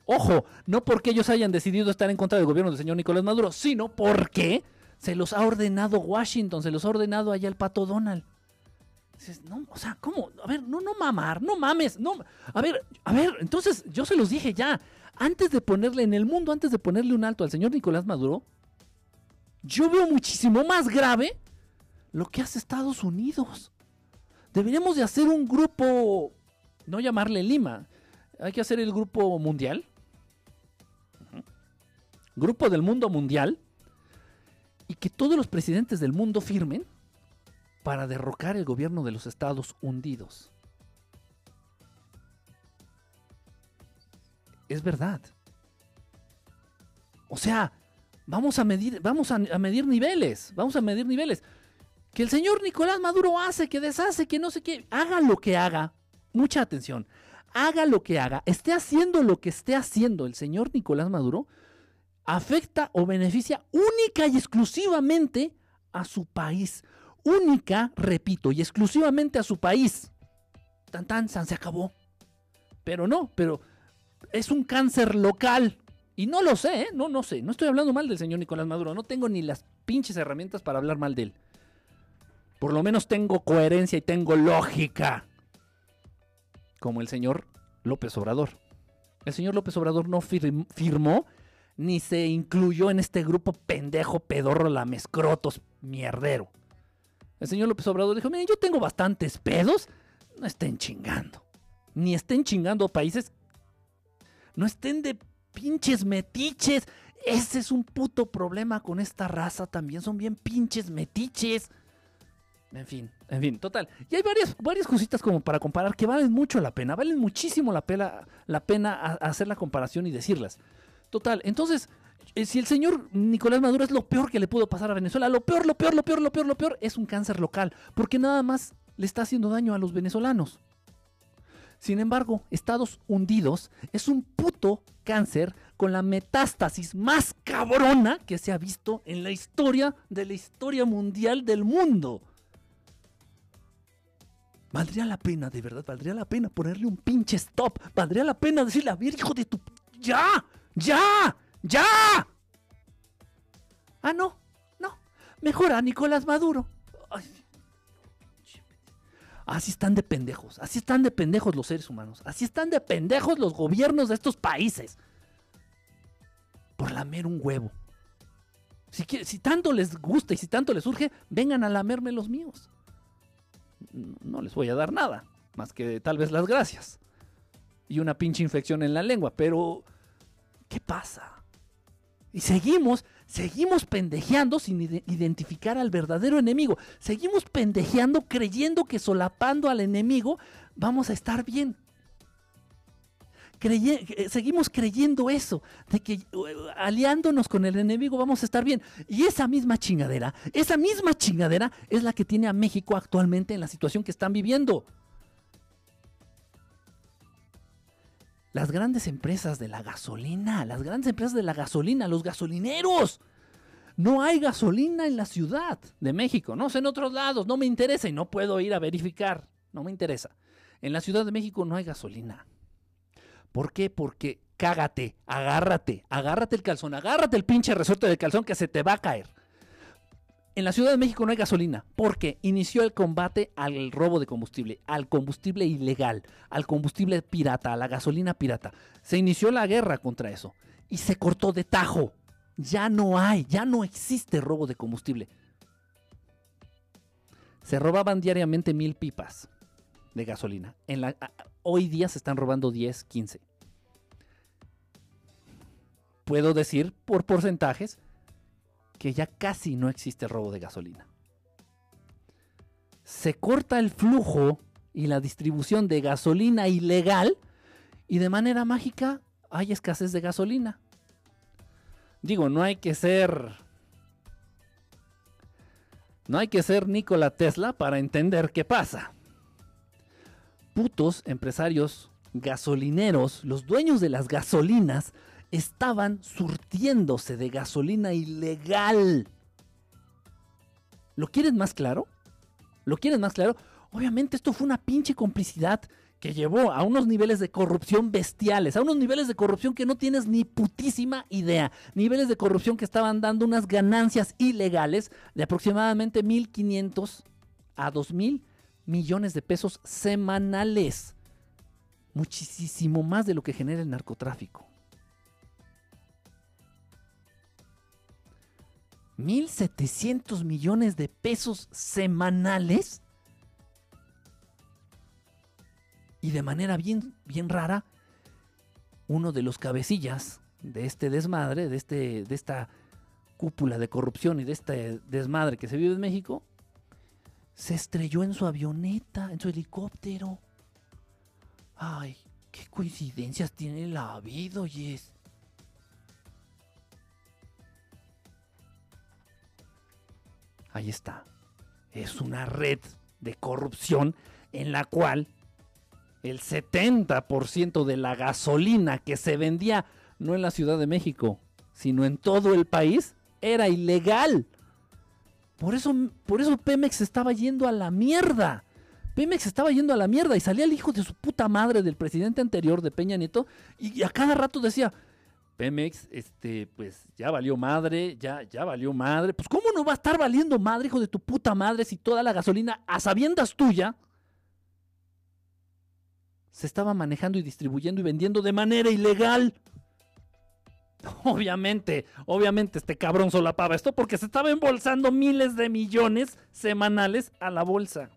Speaker 1: Ojo, no porque ellos hayan decidido estar en contra del gobierno del señor Nicolás Maduro, sino porque se los ha ordenado Washington, se los ha ordenado allá el pato Donald. no, o sea, ¿cómo? A ver, no, no mamar, no mames, no. A ver, a ver, entonces yo se los dije ya, antes de ponerle en el mundo, antes de ponerle un alto al señor Nicolás Maduro, yo veo muchísimo más grave lo que hace Estados Unidos. Deberíamos de hacer un grupo, no llamarle Lima, hay que hacer el grupo mundial. Grupo del mundo mundial. Y que todos los presidentes del mundo firmen para derrocar el gobierno de los Estados Unidos. Es verdad. O sea, vamos a medir, vamos a medir niveles, vamos a medir niveles que el señor Nicolás Maduro hace, que deshace, que no sé qué, haga lo que haga, mucha atención, haga lo que haga, esté haciendo lo que esté haciendo el señor Nicolás Maduro, afecta o beneficia única y exclusivamente a su país. Única, repito, y exclusivamente a su país. Tan tan, san, se acabó. Pero no, pero es un cáncer local. Y no lo sé, ¿eh? no, no sé. No estoy hablando mal del señor Nicolás Maduro. No tengo ni las pinches herramientas para hablar mal de él. Por lo menos tengo coherencia y tengo lógica. como el señor López Obrador. El señor López Obrador no firmó ni se incluyó en este grupo pendejo, pedorro, lamescrotos, mierdero. El señor López Obrador dijo, miren, yo tengo bastantes pedos, no estén chingando. Ni estén chingando países, no estén de pinches metiches. Ese es un puto problema con esta raza también, son bien pinches metiches. En fin, en fin, total. Y hay varias, varias cositas como para comparar que valen mucho la pena, valen muchísimo la pena, la pena hacer la comparación y decirlas. Total, entonces, eh, si el señor Nicolás Maduro es lo peor que le pudo pasar a Venezuela, lo peor, lo peor, lo peor, lo peor, lo peor, es un cáncer local, porque nada más le está haciendo daño a los venezolanos. Sin embargo, Estados Unidos es un puto cáncer con la metástasis más cabrona que se ha visto en la historia de la historia mundial del mundo. Valdría la pena, de verdad, valdría la pena ponerle un pinche stop. Valdría la pena decirle, a ver, hijo de tu... ¡Ya! ¡Ya! ¡Ya! Ah, no, no. Mejor a Nicolás Maduro. Así están de pendejos. Así están de pendejos los seres humanos. Así están de pendejos los gobiernos de estos países. Por lamer un huevo. Si, si tanto les gusta y si tanto les surge, vengan a lamerme los míos no les voy a dar nada, más que tal vez las gracias. Y una pinche infección en la lengua, pero ¿qué pasa? Y seguimos, seguimos pendejeando sin identificar al verdadero enemigo. Seguimos pendejeando creyendo que solapando al enemigo vamos a estar bien. Eh, seguimos creyendo eso, de que uh, aliándonos con el enemigo vamos a estar bien. Y esa misma chingadera, esa misma chingadera es la que tiene a México actualmente en la situación que están viviendo. Las grandes empresas de la gasolina, las grandes empresas de la gasolina, los gasolineros. No hay gasolina en la ciudad de México, no sé en otros lados, no me interesa y no puedo ir a verificar, no me interesa. En la Ciudad de México no hay gasolina. ¿Por qué? Porque cágate, agárrate, agárrate el calzón, agárrate el pinche resorte del calzón que se te va a caer. En la Ciudad de México no hay gasolina porque inició el combate al robo de combustible, al combustible ilegal, al combustible pirata, a la gasolina pirata. Se inició la guerra contra eso y se cortó de tajo. Ya no hay, ya no existe robo de combustible. Se robaban diariamente mil pipas de gasolina. Hoy día se están robando 10, 15. Puedo decir por porcentajes que ya casi no existe robo de gasolina. Se corta el flujo y la distribución de gasolina ilegal y de manera mágica hay escasez de gasolina. Digo, no hay que ser... No hay que ser Nikola Tesla para entender qué pasa putos empresarios gasolineros, los dueños de las gasolinas, estaban surtiéndose de gasolina ilegal. ¿Lo quieren más claro? ¿Lo quieren más claro? Obviamente esto fue una pinche complicidad que llevó a unos niveles de corrupción bestiales, a unos niveles de corrupción que no tienes ni putísima idea, niveles de corrupción que estaban dando unas ganancias ilegales de aproximadamente 1.500 a 2.000 millones de pesos semanales. Muchísimo más de lo que genera el narcotráfico. 1.700 millones de pesos semanales. Y de manera bien, bien rara, uno de los cabecillas de este desmadre, de, este, de esta cúpula de corrupción y de este desmadre que se vive en México, se estrelló en su avioneta, en su helicóptero. Ay, qué coincidencias tiene la vida, es Ahí está. Es una red de corrupción en la cual el 70% de la gasolina que se vendía no en la Ciudad de México, sino en todo el país, era ilegal. Por eso, por eso Pemex estaba yendo a la mierda. Pemex estaba yendo a la mierda y salía el hijo de su puta madre del presidente anterior de Peña Nieto y, a cada rato decía, Pemex, este, pues ya valió madre, ya, ya valió madre. Pues ¿cómo no va a estar valiendo madre, hijo de tu puta madre, si toda la gasolina a sabiendas tuya se estaba manejando y distribuyendo y vendiendo de manera ilegal. Obviamente, obviamente este cabrón solapaba esto porque se estaba embolsando miles de millones semanales a la bolsa.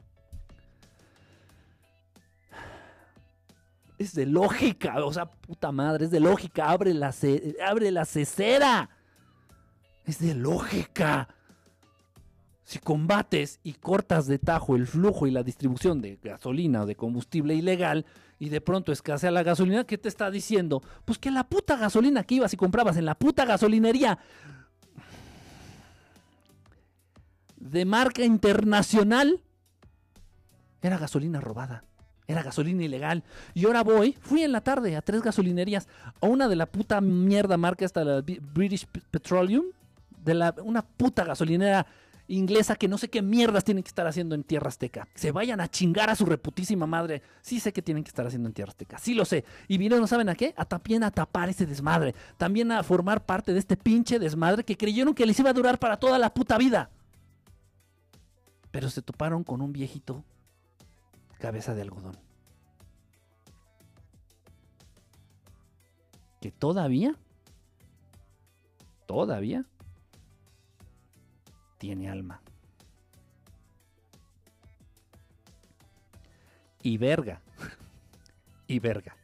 Speaker 1: Es de lógica, o sea, puta madre, es de lógica, abre la, abre la cesera. Es de lógica. Si combates y cortas de tajo el flujo y la distribución de gasolina o de combustible ilegal y de pronto escasea la gasolina, ¿qué te está diciendo? Pues que la puta gasolina que ibas y comprabas en la puta gasolinería de marca internacional era gasolina robada. Era gasolina ilegal. Y ahora voy, fui en la tarde a tres gasolinerías. A una de la puta mierda marca esta, la British Petroleum. De la, una puta gasolinera inglesa que no sé qué mierdas tienen que estar haciendo en Tierra Azteca. Se vayan a chingar a su reputísima madre. Sí sé que tienen que estar haciendo en Tierra Azteca. Sí lo sé. Y vinieron, ¿saben a qué? A también a tapar ese desmadre. También a formar parte de este pinche desmadre que creyeron que les iba a durar para toda la puta vida. Pero se toparon con un viejito cabeza de algodón. Que todavía, todavía tiene alma. Y verga. y verga.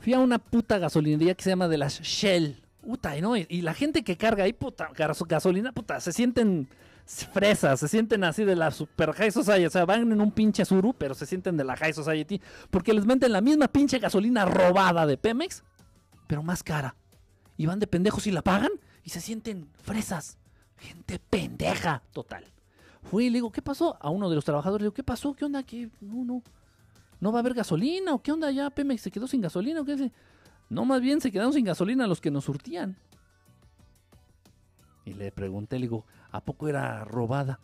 Speaker 1: Fui a una puta gasolinería que se llama de las Shell. Puta, ¿no? Y, la gente que carga ahí, puta, gasolina, puta, se sienten fresas, se sienten así de la super high society. O sea, van en un pinche suru, pero se sienten de la high society. Porque les meten la misma pinche gasolina robada de Pemex, pero más cara. Y van de pendejos y la pagan y se sienten fresas. Gente pendeja, total. Fui y le digo, ¿qué pasó? A uno de los trabajadores le digo, ¿qué pasó? ¿Qué onda? ¿Qué? No, no. ¿No va a haber gasolina? ¿O qué onda? ¿Ya Pemex se quedó sin gasolina? ¿O qué? No, más bien se quedaron sin gasolina los que nos surtían. Y le pregunté, le digo, ¿a poco era robada?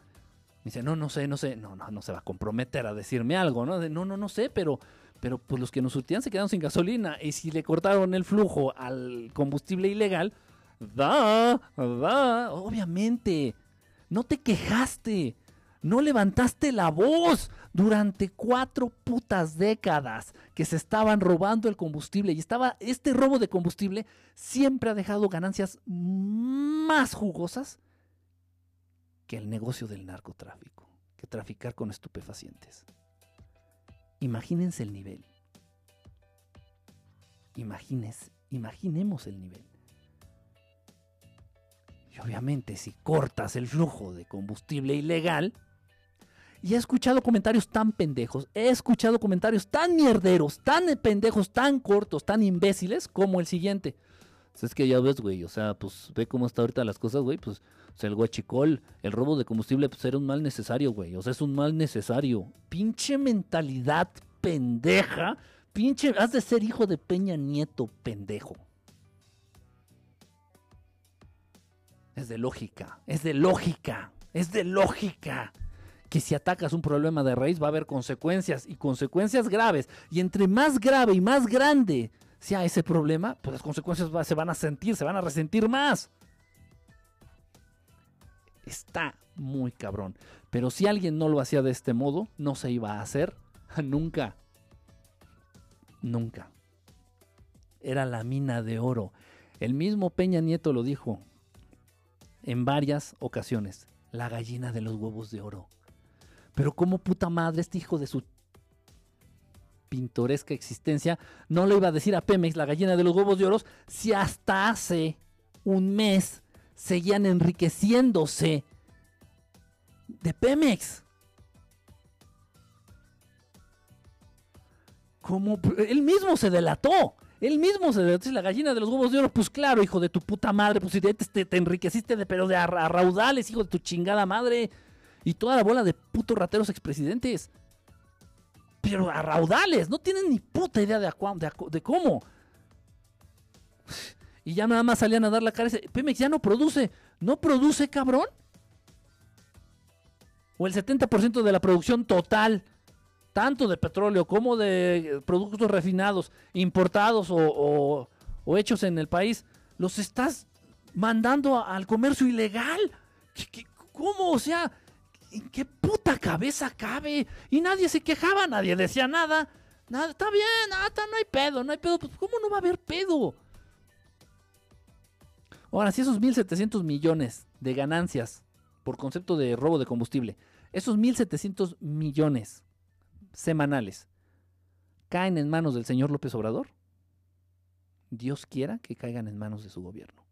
Speaker 1: Dice, no, no sé, no sé. No, no, no se va a comprometer a decirme algo, ¿no? no, no, no sé, pero, pero pues los que nos surtían se quedaron sin gasolina. Y si le cortaron el flujo al combustible ilegal, Da, da, obviamente. No te quejaste. No levantaste la voz durante cuatro putas décadas que se estaban robando el combustible. Y estaba. Este robo de combustible siempre ha dejado ganancias más jugosas que el negocio del narcotráfico. Que traficar con estupefacientes. Imagínense el nivel. Imagines, imaginemos el nivel obviamente si cortas el flujo de combustible ilegal, y he escuchado comentarios tan pendejos, he escuchado comentarios tan mierderos, tan pendejos, tan cortos, tan imbéciles como el siguiente. Pues es que ya ves, güey, o sea, pues ve cómo está ahorita las cosas, güey, pues o el guachicol, el robo de combustible, pues era un mal necesario, güey, o sea, es un mal necesario. Pinche mentalidad pendeja, pinche, has de ser hijo de Peña Nieto, pendejo. Es de lógica, es de lógica, es de lógica. Que si atacas un problema de raíz va a haber consecuencias y consecuencias graves. Y entre más grave y más grande sea ese problema, pues las consecuencias se van a sentir, se van a resentir más. Está muy cabrón. Pero si alguien no lo hacía de este modo, no se iba a hacer nunca. Nunca. Era la mina de oro. El mismo Peña Nieto lo dijo en varias ocasiones. La gallina de los huevos de oro. Pero como puta madre este hijo de su pintoresca existencia no le iba a decir a Pemex la gallina de los huevos de oro si hasta hace un mes seguían enriqueciéndose de Pemex. Como él mismo se delató. Él mismo se dice la gallina de los huevos de oro. Pues claro, hijo de tu puta madre. Pues si te, te, enriqueciste de pero de a, raudales, hijo de tu chingada madre. Y toda la bola de putos rateros expresidentes. Pero a raudales. No tienen ni puta idea de, de, cómo. Y ya nada más salían a dar la cara. Pemex ya no produce. ¿No produce, cabrón? O el 70% de la producción total tanto de petróleo como de productos refinados, importados o, hechos en el país, los estás mandando al comercio ilegal. ¿Cómo? O sea, ¿En qué puta cabeza cabe? Y nadie se quejaba, nadie decía nada. Nada, está bien, nada, no hay pedo, no hay pedo. Pues, ¿cómo no va a haber pedo? Ahora, si esos 1.700 millones de ganancias por concepto de robo de combustible, esos 1.700 millones semanales caen en manos del señor López Obrador, Dios quiera que caigan en manos de su gobierno.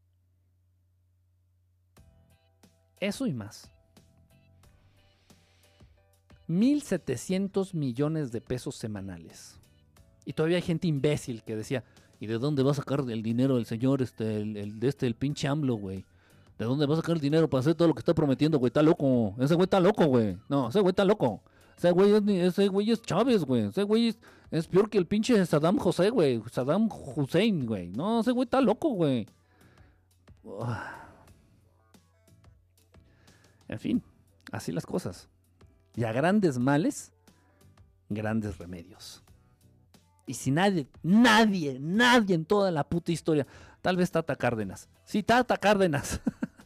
Speaker 1: Eso y más. 1.700 millones de pesos semanales. Y todavía hay gente imbécil que decía, ¿y de dónde va a sacar el dinero el señor, este, el, de este, el pinche AMLO, güey? ¿De dónde va a sacar el dinero para hacer todo lo que está prometiendo, güey? Está loco. Ese güey está loco, güey. No, ese güey está loco. Ese güey es, ese güey es Chávez, güey. Ese güey es, peor que el pinche Saddam José, güey. Saddam Hussein, güey. No, ese güey está loco, güey. En fin, así las cosas. Y a grandes males, grandes remedios. Y si nadie, nadie, nadie en toda la puta historia, tal vez Tata Cárdenas. Sí, Tata Cárdenas.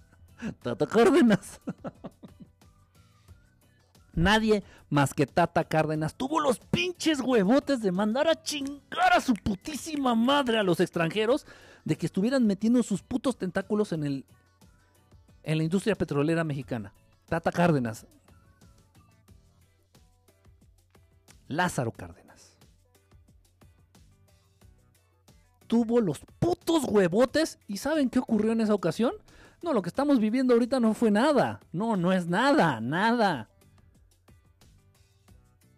Speaker 1: Tata Cárdenas. Nadie más que Tata Cárdenas tuvo los pinches huevotes de mandar a chingar a su putísima madre a los extranjeros de que estuvieran metiendo sus putos tentáculos en el en la industria petrolera mexicana. Tata Cárdenas. Lázaro Cárdenas. Tuvo los putos huevotes y ¿saben qué ocurrió en esa ocasión? No, lo que estamos viviendo ahorita no fue nada. No, no es nada, nada.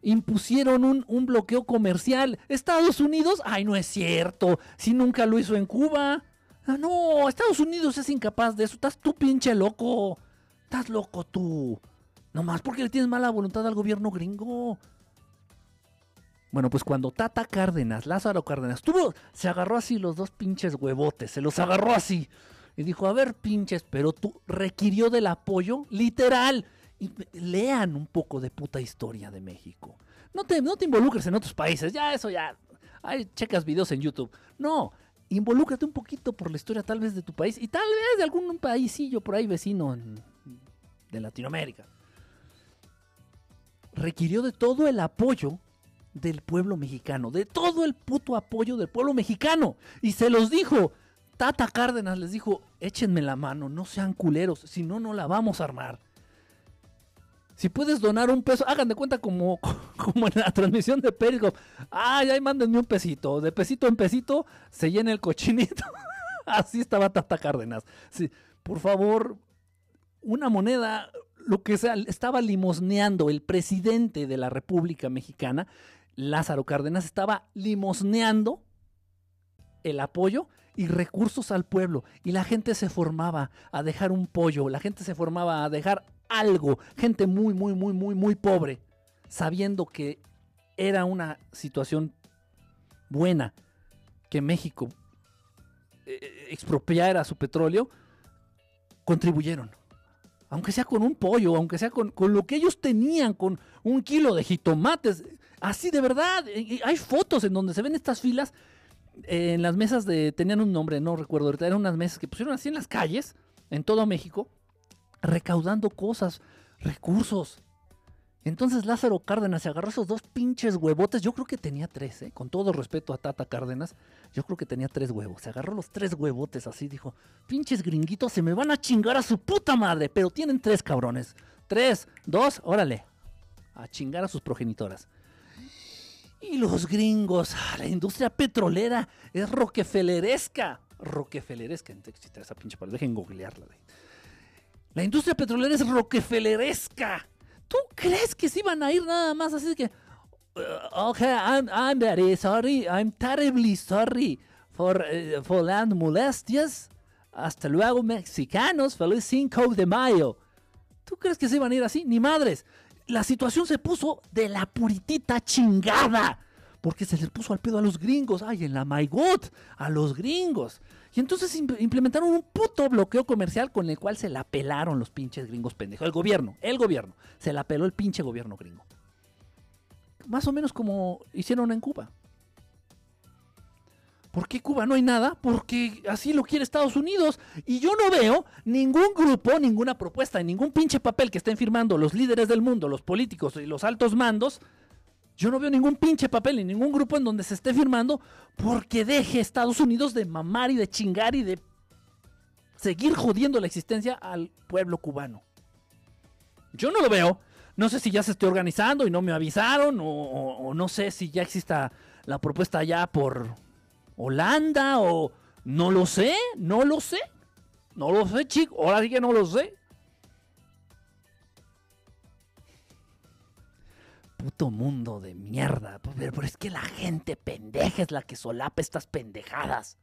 Speaker 1: Impusieron un, un bloqueo comercial. Estados Unidos, ay, no es cierto. Si nunca lo hizo en Cuba. Ah, no, Estados Unidos es incapaz de eso. Estás tú pinche loco. Estás loco tú. Nomás porque le tienes mala voluntad al gobierno gringo. Bueno, pues cuando Tata Cárdenas, Lázaro Cárdenas, tuvo, se agarró así los dos pinches huevotes, se los agarró así. Y dijo, a ver, pinches, pero tú requirió del apoyo literal. Lean un poco de puta historia de México. No te, no te involucres en otros países, ya eso ya. Hay checas videos en YouTube. No, involúcrate un poquito por la historia tal vez de tu país y tal vez de algún paísillo por ahí vecino de Latinoamérica. Requirió de todo el apoyo del pueblo mexicano, de todo el puto apoyo del pueblo mexicano. Y se los dijo, Tata Cárdenas les dijo, échenme la mano, no sean culeros, si no, no la vamos a armar. Si puedes donar un peso, hagan de cuenta como, como en la transmisión de Periscope. Ay, ahí mándenme un pesito. De pesito en pesito se llena el cochinito. Así estaba Tata Cárdenas. Sí, por favor, una moneda, lo que sea, estaba limosneando el presidente de la República Mexicana, Lázaro Cárdenas, estaba limosneando el apoyo y recursos al pueblo. Y la gente se formaba a dejar un pollo, la gente se formaba a dejar algo. Gente muy, muy, muy, muy, muy pobre, sabiendo que era una situación buena que México eh, eh, expropiara su petróleo, contribuyeron. Aunque sea con un pollo, aunque sea con, con lo que ellos tenían, con un kilo de jitomates. Así de verdad. Hay fotos en donde se ven estas filas en las mesas de. Tenían un nombre, no recuerdo ahorita. Eran unas mesas que pusieron así en las calles, en todo México, recaudando cosas, recursos. Entonces Lázaro Cárdenas se agarró esos dos pinches huevotes. Yo creo que tenía tres, ¿eh? con todo respeto a Tata Cárdenas. Yo creo que tenía tres huevos. Se agarró los tres huevotes así. Dijo: Pinches gringuitos se me van a chingar a su puta madre. Pero tienen tres cabrones. Tres, dos, órale. A chingar a sus progenitoras. Y los gringos, ah, la industria petrolera es roquefeleresca. Roquefeleresca, esa pinche palabra, dejen googlearla. La industria petrolera es roquefeleresca. ¿Tú crees que se iban a ir nada más así que... Uh, ok, I'm, I'm, very sorry, I'm terribly sorry for, uh, for land molestias. Hasta luego, mexicanos. Feliz 5 de mayo. ¿Tú crees que se iban a ir así? Ni madres la situación se puso de la puritita chingada. Porque se les puso al pedo a los gringos. Ay, en la My God, a los gringos. Y entonces implementaron un puto bloqueo comercial con el cual se la pelaron los pinches gringos pendejos. El gobierno, el gobierno. Se la peló el pinche gobierno gringo. Más o menos como hicieron en Cuba. ¿Por qué Cuba no hay nada? Porque así lo quiere Estados Unidos. Y yo no veo ningún grupo, ninguna propuesta, ningún pinche papel que estén firmando los líderes del mundo, los políticos y los altos mandos. Yo no veo ningún pinche papel ni ningún grupo en donde se esté firmando porque deje Estados Unidos de mamar y de chingar y de seguir jodiendo la existencia al pueblo cubano. Yo no lo veo. No sé si ya se esté organizando y no me avisaron o, o no sé si ya exista la propuesta ya por Holanda o no lo sé, no lo sé. No lo sé, chico. Ahora sí que no lo sé. Puto mundo de mierda. Pero, pero es que la gente pendeja es la que solapa estas pendejadas.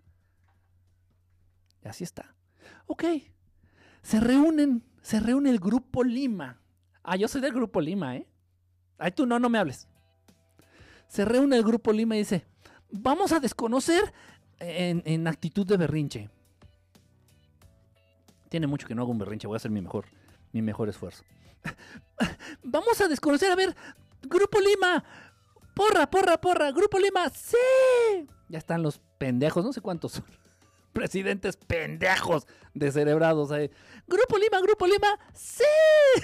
Speaker 1: Y así está. Ok. Se reúnen, se reúne el grupo Lima. Ah, yo soy del grupo Lima, ¿eh? Ay, tú no, no me hables. Se reúne el grupo Lima y dice, vamos a desconocer en, actitud de berrinche. Tiene mucho que no hago un berrinche, voy a hacer mi mejor, mi mejor esfuerzo. vamos a desconocer, a ver, Grupo Lima, porra, porra, porra, Grupo Lima, sí. Ya están los pendejos, no sé cuántos son. Presidentes pendejos descerebrados ahí. Grupo Lima, Grupo Lima, sí.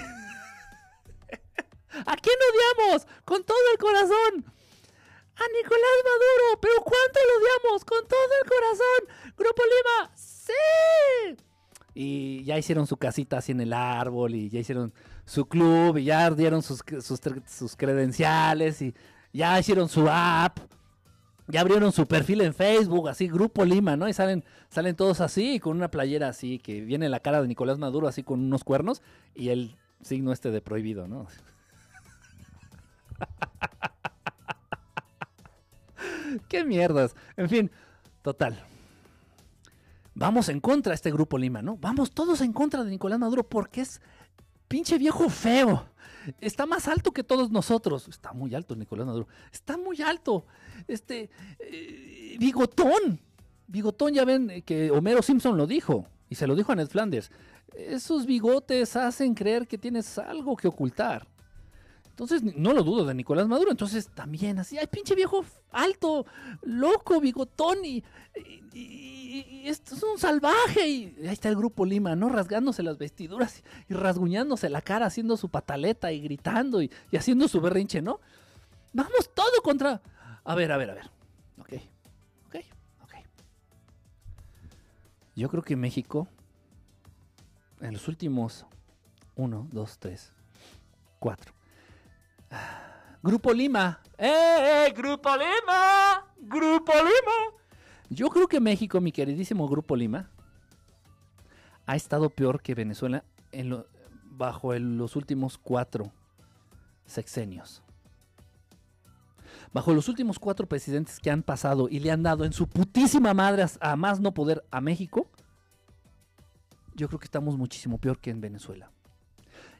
Speaker 1: ¿A quién odiamos? Con todo el corazón a Nicolás Maduro, pero ¿cuánto lo odiamos? Con todo el corazón. Grupo Lima, sí. Y ya hicieron su casita así en el árbol y ya hicieron su club y ya dieron sus, sus, credenciales y ya hicieron su app. Ya abrieron su perfil en Facebook, así, Grupo Lima, ¿no? Y salen, salen todos así, con una playera así, que viene la cara de Nicolás Maduro, así con unos cuernos, y el signo este de prohibido, ¿no? Qué mierdas. En fin, total. Vamos en contra de este grupo Lima, ¿no? Vamos todos en contra de Nicolás Maduro porque es pinche viejo feo. Está más alto que todos nosotros. Está muy alto Nicolás Maduro. Está muy alto. Este. Eh, bigotón. Bigotón, ya ven que Homero Simpson lo dijo. Y se lo dijo a Ned Flanders. Esos bigotes hacen creer que tienes algo que ocultar. Entonces, no lo dudo de Nicolás Maduro. Entonces, también así, ay, pinche viejo alto, loco, bigotón y, esto es un salvaje. Y ahí está el grupo Lima, ¿no? Rasgándose las vestiduras y rasguñándose la cara, haciendo su pataleta y gritando y, y haciendo su berrinche, ¿no? Vamos todo contra... A ver, a ver, a ver. Ok, ok, ok. Yo creo que México, en los últimos... Uno, dos, tres, cuatro Grupo Lima. ¡Eh, eh! ¡Grupo Lima! ¡Grupo Lima! Yo creo que México, mi queridísimo Grupo Lima, ha estado peor que Venezuela en bajo los últimos cuatro sexenios. Bajo los últimos cuatro presidentes que han pasado y le han dado en su putísima madre a más no poder a México, yo creo que estamos muchísimo peor que en Venezuela.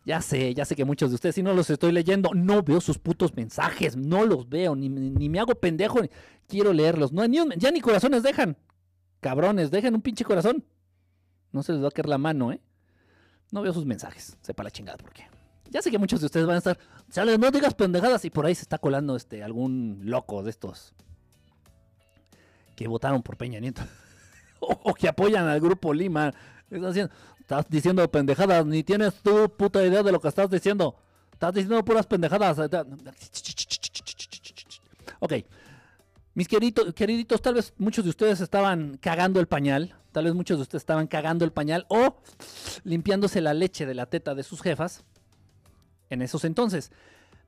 Speaker 1: Ya sé, ya sé que muchos de ustedes, si no los estoy leyendo, no veo sus putos mensajes, no los veo, ni, me hago pendejo, quiero leerlos. No, ni ya ni corazones dejan. Cabrones, dejen un pinche corazón. No se les va a caer la mano, ¿eh? No veo sus mensajes, sepa la chingada por qué. Ya sé que muchos de ustedes van a estar, sale, no digas pendejadas y por ahí se está colando este algún loco de estos que votaron por Peña Nieto o, que apoyan al grupo Lima. Están haciendo, Estás diciendo pendejadas, ni tienes tu puta idea de lo que estás diciendo. Estás diciendo puras pendejadas. Ok. Mis queridos, queriditos, tal vez muchos de ustedes estaban cagando el pañal. Tal vez muchos de ustedes estaban cagando el pañal o limpiándose la leche de la teta de sus jefas en esos entonces.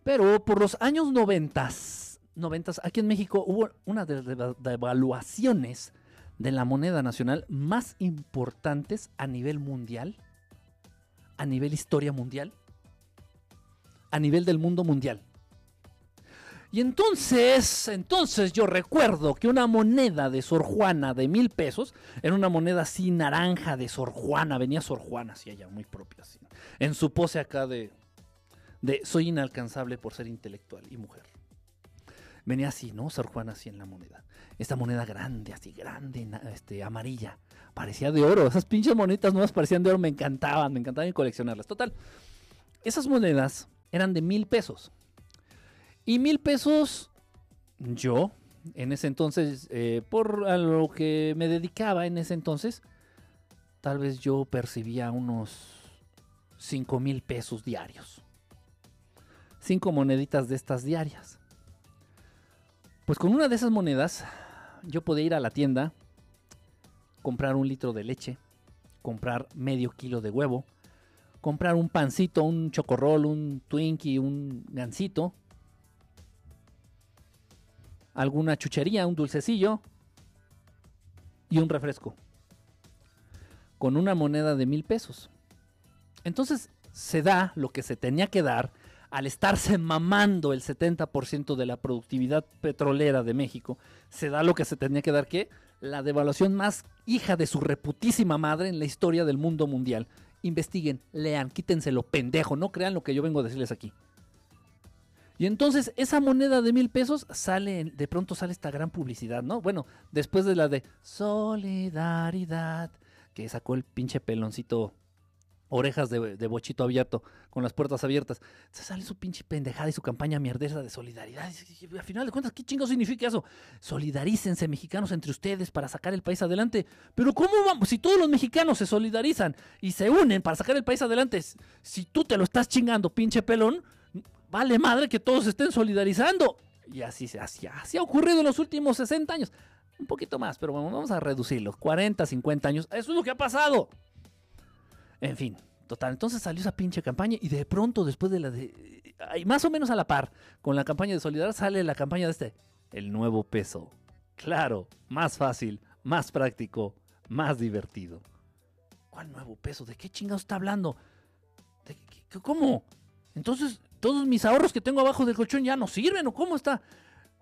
Speaker 1: Pero por los años noventas, noventas, aquí en México hubo una de la moneda nacional más importantes a nivel mundial, a nivel historia mundial, a nivel del mundo mundial. Y entonces, entonces yo recuerdo que una moneda de Sor Juana de mil pesos era una moneda así naranja de Sor Juana, venía Sor Juana así allá, muy propia, así, en su pose acá de, de soy inalcanzable por ser intelectual y mujer. Venía así, ¿no? Sor Juana así en la moneda esta moneda grande, así grande, este, amarilla. Parecía de oro. Esas pinches monitas nuevas parecían de oro. Me encantaban, me encantaban coleccionarlas. Total. Esas monedas eran de mil pesos. Y mil pesos, yo, en ese entonces, eh, por a lo que me dedicaba en ese entonces, tal vez yo percibía unos 5 mil pesos diarios. Cinco moneditas de estas diarias. Pues con una de esas monedas yo podía ir a la tienda, comprar un litro de leche, comprar medio kilo de huevo, comprar un pancito, un chocorrol, un Twinkie, un gansito, alguna chuchería, un dulcecillo y un refresco. Con una moneda de mil pesos. Entonces se da lo que se tenía que dar al estarse mamando el 70% de la productividad petrolera de México. Se da lo que se tenía que dar que la devaluación más hija de su reputísima madre en la historia del mundo mundial. Investiguen, lean, quítenselo pendejo, no crean lo que yo vengo a decirles aquí. Y entonces esa moneda de mil pesos sale, de pronto sale esta gran publicidad, ¿no? Bueno, después de la de solidaridad, que sacó el pinche peloncito, orejas de, de bochito abierto, con las puertas abiertas. Se sale su pinche pendejada y su campaña mierdera de solidaridad. Y, al final de cuentas, ¿qué chingo significa eso? Solidarícense mexicanos entre ustedes para sacar el país adelante. Pero ¿cómo vamos? Si todos los mexicanos se solidarizan y se unen para sacar el país adelante, si tú te lo estás chingando, pinche pelón, vale madre que todos estén solidarizando. Y así, así, así ha ocurrido en los últimos 60 años. Un poquito más, pero vamos a reducirlos. 40, 50 años. Eso es lo que ha pasado. En fin, total. Entonces salió esa pinche campaña y de pronto, después de la de. Más o menos a la par con la campaña de solidaridad, sale la campaña de este. El nuevo peso. Claro, más fácil, más práctico, más divertido. ¿Cuál nuevo peso? ¿De qué chingados está hablando? ¿De qué, ¿Cómo? Entonces, todos mis ahorros que tengo abajo del colchón ya no sirven o cómo está.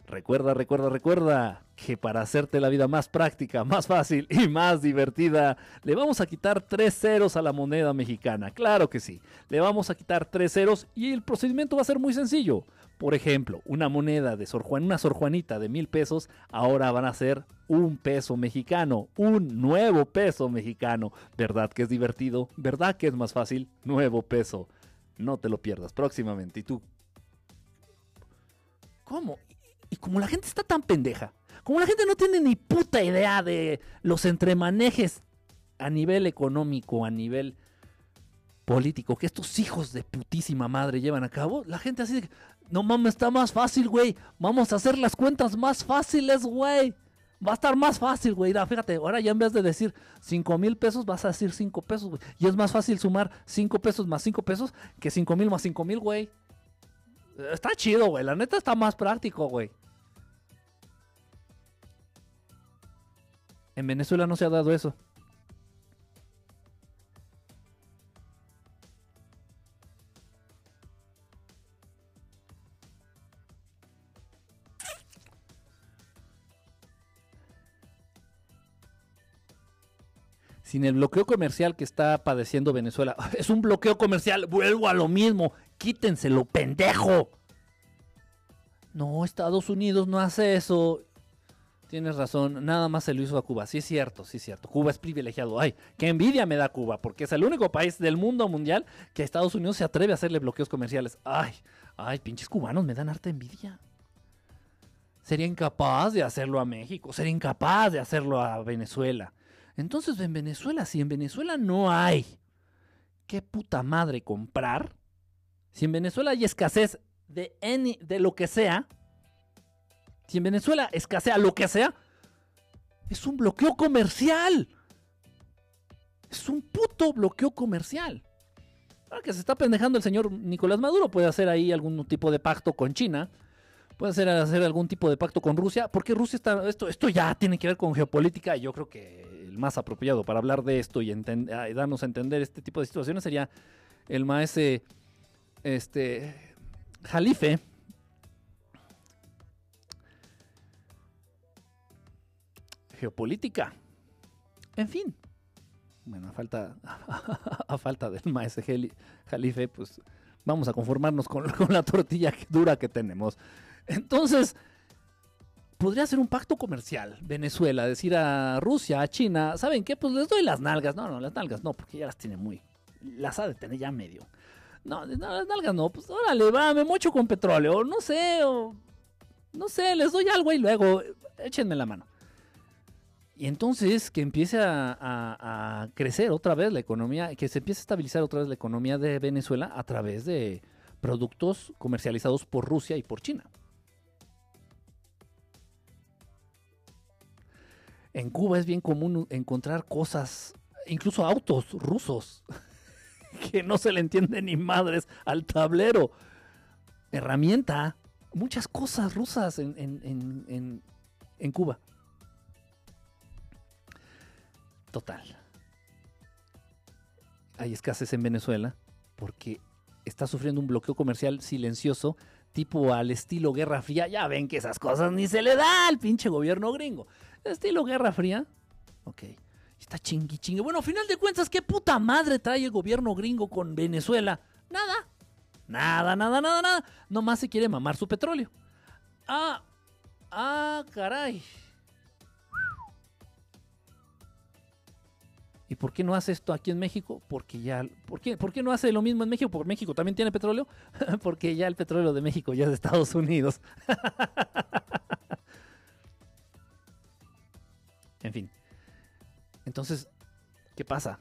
Speaker 1: Recuerda, recuerda, recuerda que para hacerte la vida más práctica, más fácil y más divertida, le vamos a quitar tres ceros a la moneda mexicana. Claro que sí. Le vamos a quitar tres ceros y el procedimiento va a ser muy sencillo. Por ejemplo, una moneda de Sor Juan, una Sor Juanita de mil pesos, ahora van a ser un peso mexicano, un nuevo peso mexicano. ¿Verdad que es divertido? ¿Verdad que es más fácil? Nuevo peso. No te lo pierdas próximamente. Y tú, ¿cómo? Y como la gente está tan pendeja, como la gente no tiene ni puta idea de los entremanejes a nivel económico, a nivel político, que estos hijos de putísima madre llevan a cabo, la gente así de, no mames, está más fácil, güey. Vamos a hacer las cuentas más fáciles, güey. Va a estar más fácil, güey. Fíjate, ahora ya en vez de decir 5 mil pesos, vas a decir 5 pesos, güey. Y es más fácil sumar 5 pesos más 5 pesos que 5 mil más 5 mil, güey. Está chido, güey. La neta está más práctico, güey. En Venezuela no se ha dado eso. sin el bloqueo comercial que está padeciendo Venezuela. Es un bloqueo comercial, vuelvo a lo mismo, quítenselo, pendejo. No, Estados Unidos no hace eso. Tienes razón, nada más se lo hizo a Cuba. Sí es cierto, sí es cierto. Cuba es privilegiado. Ay, qué envidia me da Cuba, porque es el único país del mundo mundial que Estados Unidos se atreve a hacerle bloqueos comerciales. Ay, ay, pinches cubanos me dan harta envidia. Sería incapaz de hacerlo a México, sería incapaz de hacerlo a Venezuela. Entonces en Venezuela, si en Venezuela no hay qué puta madre comprar, si en Venezuela hay escasez de, de lo que sea, si en Venezuela escasea lo que sea, es un bloqueo comercial. Es un puto bloqueo comercial. Ahora que se está pendejando el señor Nicolás Maduro, puede hacer ahí algún tipo de pacto con China, puede hacer, hacer algún tipo de pacto con Rusia, porque Rusia está, esto, esto ya tiene que ver con geopolítica y yo creo que más apropiado para hablar de esto y, darnos a entender este tipo de situaciones sería el maese este, Jalife. Geopolítica. En fin. Bueno, a falta, a falta del maese Jalife, pues vamos a conformarnos con, con la tortilla dura que tenemos. Entonces, podría ser un pacto comercial. Venezuela, decir a Rusia, a China, ¿saben qué? Pues les doy las nalgas. No, no, las nalgas no, porque ya las tiene muy. Las ha de tener ya medio. No, las nalgas no, pues órale, va, me mocho con petróleo, no sé, o no sé, les doy algo y luego échenme la mano. Y entonces que empiece a, a, crecer otra vez la economía, que se empiece a estabilizar otra vez la economía de Venezuela a través de productos comercializados por Rusia y por China. En Cuba es bien común encontrar cosas, incluso autos rusos, que no se le entiende ni madres al tablero. Herramienta, muchas cosas rusas en, en, en Cuba. Total. Hay escasez en Venezuela porque está sufriendo un bloqueo comercial silencioso, tipo al estilo Guerra Fría. Ya ven que esas cosas ni se le da al pinche gobierno gringo. Estilo Guerra Fría. Ok. Está chingui chingue. Bueno, a final de cuentas, ¿qué puta madre trae el gobierno gringo con Venezuela? Nada. Nada, nada, nada, nada. Nomás se quiere mamar su petróleo. Ah, ah, caray. ¿Y por qué no hace esto aquí en México? Porque ya. ¿por qué, ¿Por qué no hace lo mismo en México? Porque México también tiene petróleo. Porque ya el petróleo de México ya es de Estados Unidos. en fin. Entonces, ¿qué pasa?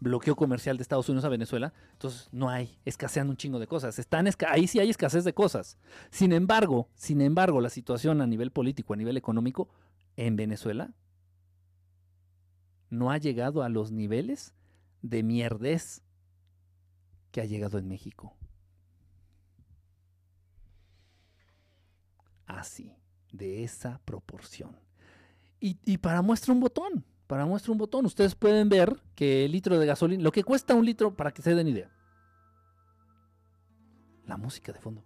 Speaker 1: Bloqueo comercial de Estados Unidos a Venezuela. Entonces no hay, escasean un chingo de cosas. Están ahí sí hay escasez de cosas. Sin embargo, sin embargo, la situación a nivel político, a nivel económico, en Venezuela no ha llegado a los niveles de mierdez que ha llegado en México. Así, de esa proporción. Y, para muestra un botón, para muestra un botón, ustedes pueden ver que el litro de gasolina, lo que cuesta un litro, para que se den idea. La música de fondo.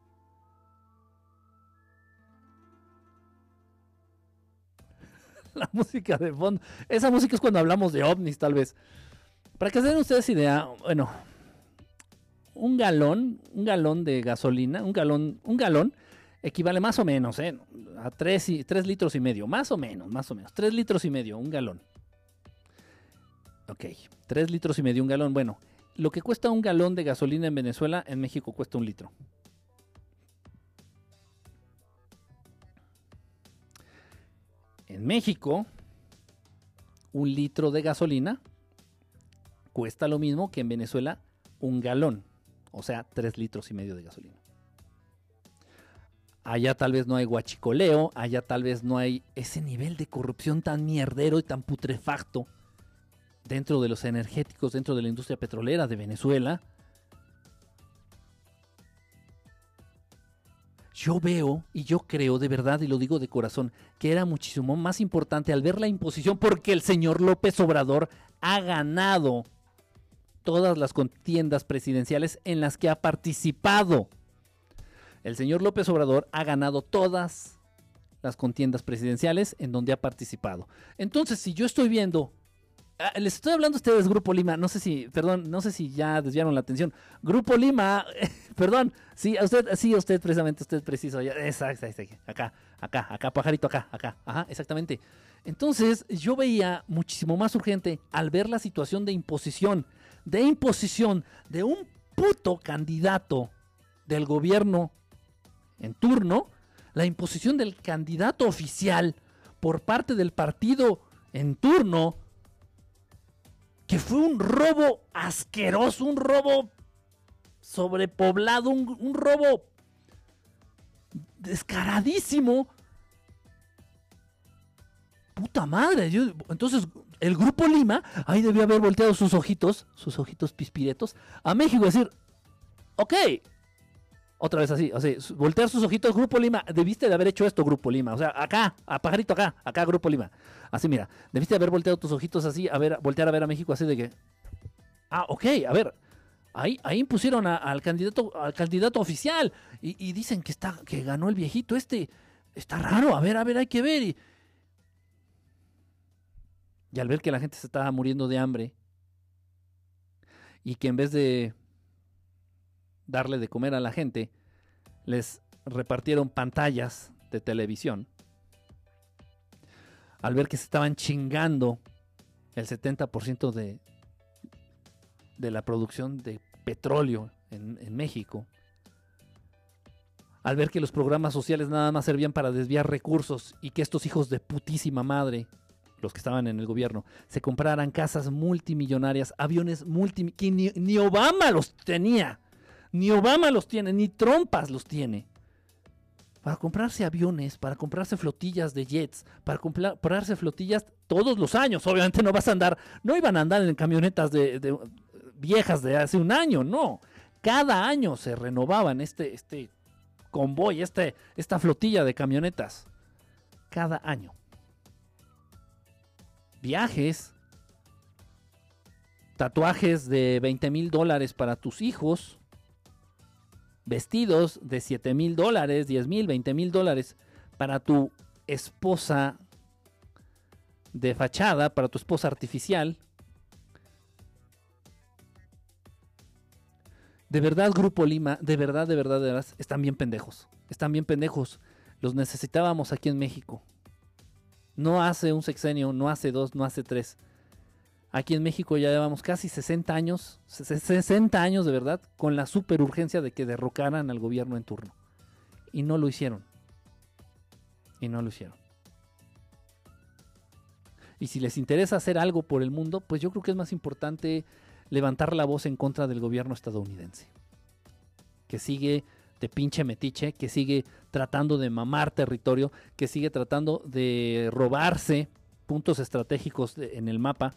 Speaker 1: la música de fondo. Esa música es cuando hablamos de ovnis, tal vez. Para que se den ustedes idea, bueno, un galón, un galón de gasolina, un galón, un galón equivale más o menos ¿eh? a 3, y, litros y medio, más o menos, más o menos, 3 litros y medio, un galón. Ok, 3 litros y medio, un galón. Bueno, lo que cuesta un galón de gasolina en Venezuela, en México cuesta un litro. En México, un litro de gasolina cuesta lo mismo que en Venezuela un galón, o sea, tres litros y medio de gasolina. Allá tal vez no hay guachicoleo, allá tal vez no hay ese nivel de corrupción tan mierdero y tan putrefacto dentro de los energéticos, dentro de la industria petrolera de Venezuela, yo veo y yo creo de verdad, y lo digo de corazón, que era muchísimo más importante al ver la imposición porque el señor López Obrador ha ganado todas las contiendas presidenciales en las que ha participado. El señor López Obrador ha ganado todas las contiendas presidenciales en donde ha participado. Entonces, si yo estoy viendo les estoy hablando a ustedes, Grupo Lima. No sé si, perdón, no sé si ya desviaron la atención. Grupo Lima, perdón, sí, a usted, sí, a usted precisamente, usted preciso. exacto, acá, acá, acá, pajarito, acá, acá. Ajá, exactamente. Entonces, yo veía muchísimo más urgente al ver la situación de imposición, de imposición de un puto candidato del gobierno en turno, la imposición del candidato oficial por parte del partido en turno que fue un robo asqueroso, un robo sobrepoblado, un, robo descaradísimo. Puta madre. entonces, el grupo Lima, ahí debió haber volteado sus ojitos, sus ojitos pispiretos, a México decir, ok, otra vez así, sea, voltear sus ojitos, Grupo Lima, debiste de haber hecho esto, Grupo Lima, o sea, acá, a pajarito acá, acá, Grupo Lima. Así, mira, debiste de haber volteado tus ojitos así, a ver, voltear a ver a México así de que, ah, ok, a ver, ahí, ahí impusieron al candidato, al candidato oficial y, dicen que está, que ganó el viejito este, está raro, a ver, a ver, hay que ver. Y, y al ver que la gente se estaba muriendo de hambre y que en vez de darle de comer a la gente, les repartieron pantallas de televisión. Al ver que se estaban chingando el 70% de, de la producción de petróleo en, México, al ver que los programas sociales nada más servían para desviar recursos y que estos hijos de putísima madre, los que estaban en el gobierno, se compraran casas multimillonarias, aviones multimillonarios, que ni, Obama los tenía, ni Obama los tiene, ni trompas los tiene. Para comprarse aviones, para comprarse flotillas de jets, para comprarse flotillas todos los años. Obviamente no vas a andar, no iban a andar en camionetas de, de viejas de hace un año, no. Cada año se renovaban este, este convoy, este, esta flotilla de camionetas. Cada año. Viajes. Tatuajes de 20 mil dólares para tus hijos. Vestidos de 7 mil dólares, 10 mil, 20 mil dólares para tu esposa de fachada, para tu esposa artificial. De verdad, Grupo Lima, de verdad, de verdad, de verdad, están bien pendejos. Están bien pendejos. Los necesitábamos aquí en México. No hace un sexenio, no hace dos, no hace tres. Aquí en México ya llevamos casi 60 años, 60 años de verdad, con la super urgencia de que derrocaran al gobierno en turno. Y no lo hicieron. Y no lo hicieron. Y si les interesa hacer algo por el mundo, pues yo creo que es más importante levantar la voz en contra del gobierno estadounidense, que sigue de pinche metiche, que sigue tratando de mamar territorio, que sigue tratando de robarse puntos estratégicos en el mapa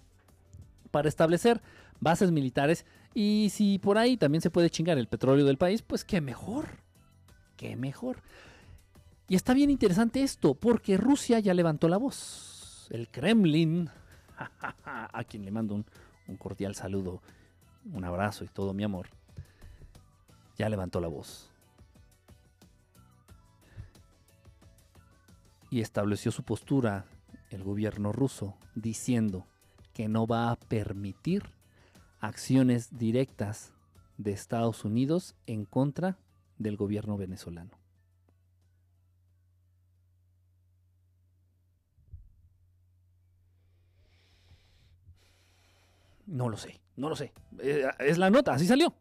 Speaker 1: para establecer bases militares y si por ahí también se puede chingar el petróleo del país, pues qué mejor, qué mejor. Y está bien interesante esto, porque Rusia ya levantó la voz. El Kremlin, a quien le mando un, un cordial saludo, un abrazo y todo mi amor, ya levantó la voz. Y estableció su postura el gobierno ruso diciendo que no va a permitir acciones directas de Estados Unidos en contra del gobierno venezolano. No lo sé, no lo sé. Eh, es la nota, así salió.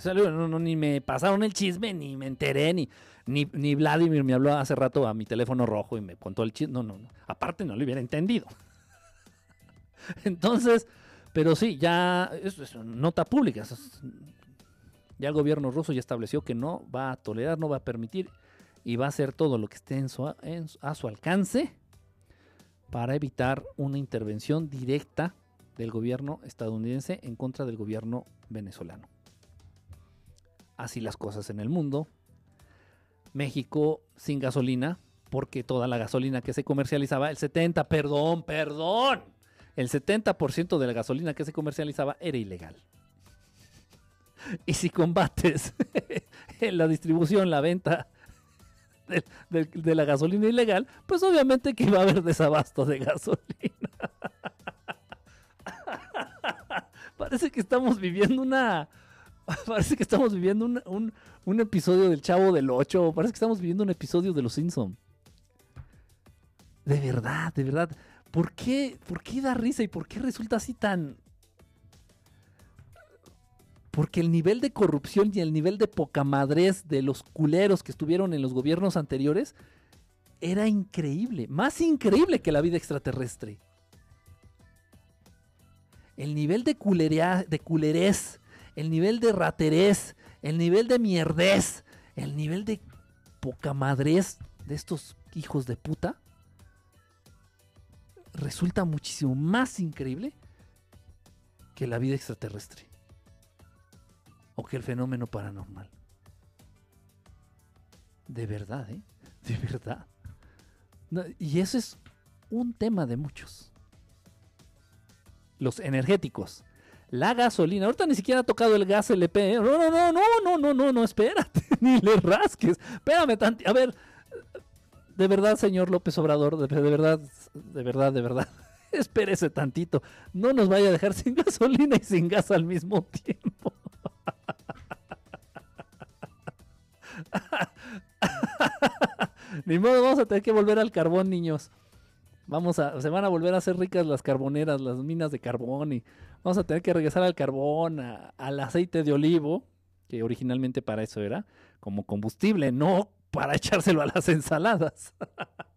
Speaker 1: Salió. No, ni me pasaron el chisme, ni me enteré, ni, ni, Vladimir me habló hace rato a mi teléfono rojo y me contó el chisme. No, no, no. Aparte no lo hubiera entendido. Entonces, pero sí, ya es, nota pública. ya el gobierno ruso ya estableció que no va a tolerar, no va a permitir y va a hacer todo lo que esté a su alcance para evitar una intervención directa del gobierno estadounidense en contra del gobierno venezolano. Así las cosas en el mundo. México sin gasolina, porque toda la gasolina que se comercializaba, el 70, perdón, perdón, el 70% de la gasolina que se comercializaba era ilegal. Y si combates en la distribución, la venta de, la gasolina ilegal, pues obviamente que iba a haber desabasto de gasolina. Parece que estamos viviendo una. Parece que estamos viviendo un, un, episodio del Chavo del 8. Parece que estamos viviendo un episodio de Los Simpson. De verdad, de verdad. ¿Por qué, ¿Por qué da risa y por qué resulta así tan. Porque el nivel de corrupción y el nivel de poca madrez de los culeros que estuvieron en los gobiernos anteriores era increíble. Más increíble que la vida extraterrestre el nivel de, culería, de el nivel de raterez, el nivel de mierdez, el nivel de poca madrez de estos hijos de puta, resulta muchísimo más increíble que la vida extraterrestre o que el fenómeno paranormal. De verdad, ¿eh? De verdad. y eso es un tema de muchos los energéticos. La gasolina, ahorita ni siquiera ha tocado el gas LP. ¿eh? No, no, no, no, no, no, no, no, espérate, ni le rasques. Espérame tanto. A ver, de verdad, señor López Obrador, de, verdad, de verdad, de verdad. Espérese tantito. No nos vaya a dejar sin gasolina y sin gas al mismo tiempo. Ni modo, vamos a tener que volver al carbón, niños. Vamos a, se van a volver a hacer ricas las carboneras, las minas de carbón y vamos a tener que regresar al carbón, al aceite de olivo, que originalmente para eso era, como combustible, no para echárselo a las ensaladas.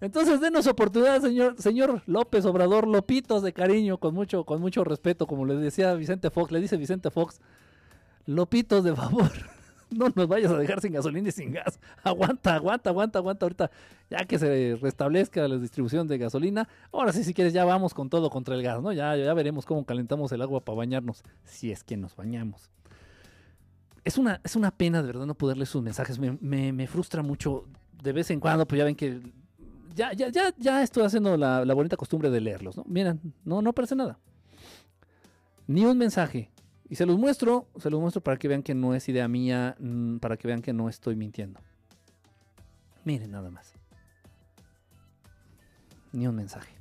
Speaker 1: Entonces, denos oportunidad, señor, señor López Obrador, Lopitos de cariño, con mucho, con mucho respeto, como le decía Vicente Fox, le dice Vicente Fox, Lopitos de favor, no nos vayas a dejar sin gasolina y sin gas. Aguanta, aguanta, aguanta, aguanta ahorita, ya que se restablezca la distribución de gasolina. Ahora sí, si quieres, ya vamos con todo contra el gas, ¿no? Ya, ya veremos cómo calentamos el agua para bañarnos, si es que nos bañamos. Es una, es una pena, de verdad, no poder leer sus mensajes. Me, me, frustra mucho. De vez en cuando, pues ya ven que ya, ya, ya, ya estoy haciendo la, bonita costumbre de leerlos, ¿no? Miren, no, no aparece nada. Ni un mensaje. Y se los muestro, se los muestro para que vean que no es idea mía, mm, para que vean que no estoy mintiendo. Miren nada más. Ni un mensaje.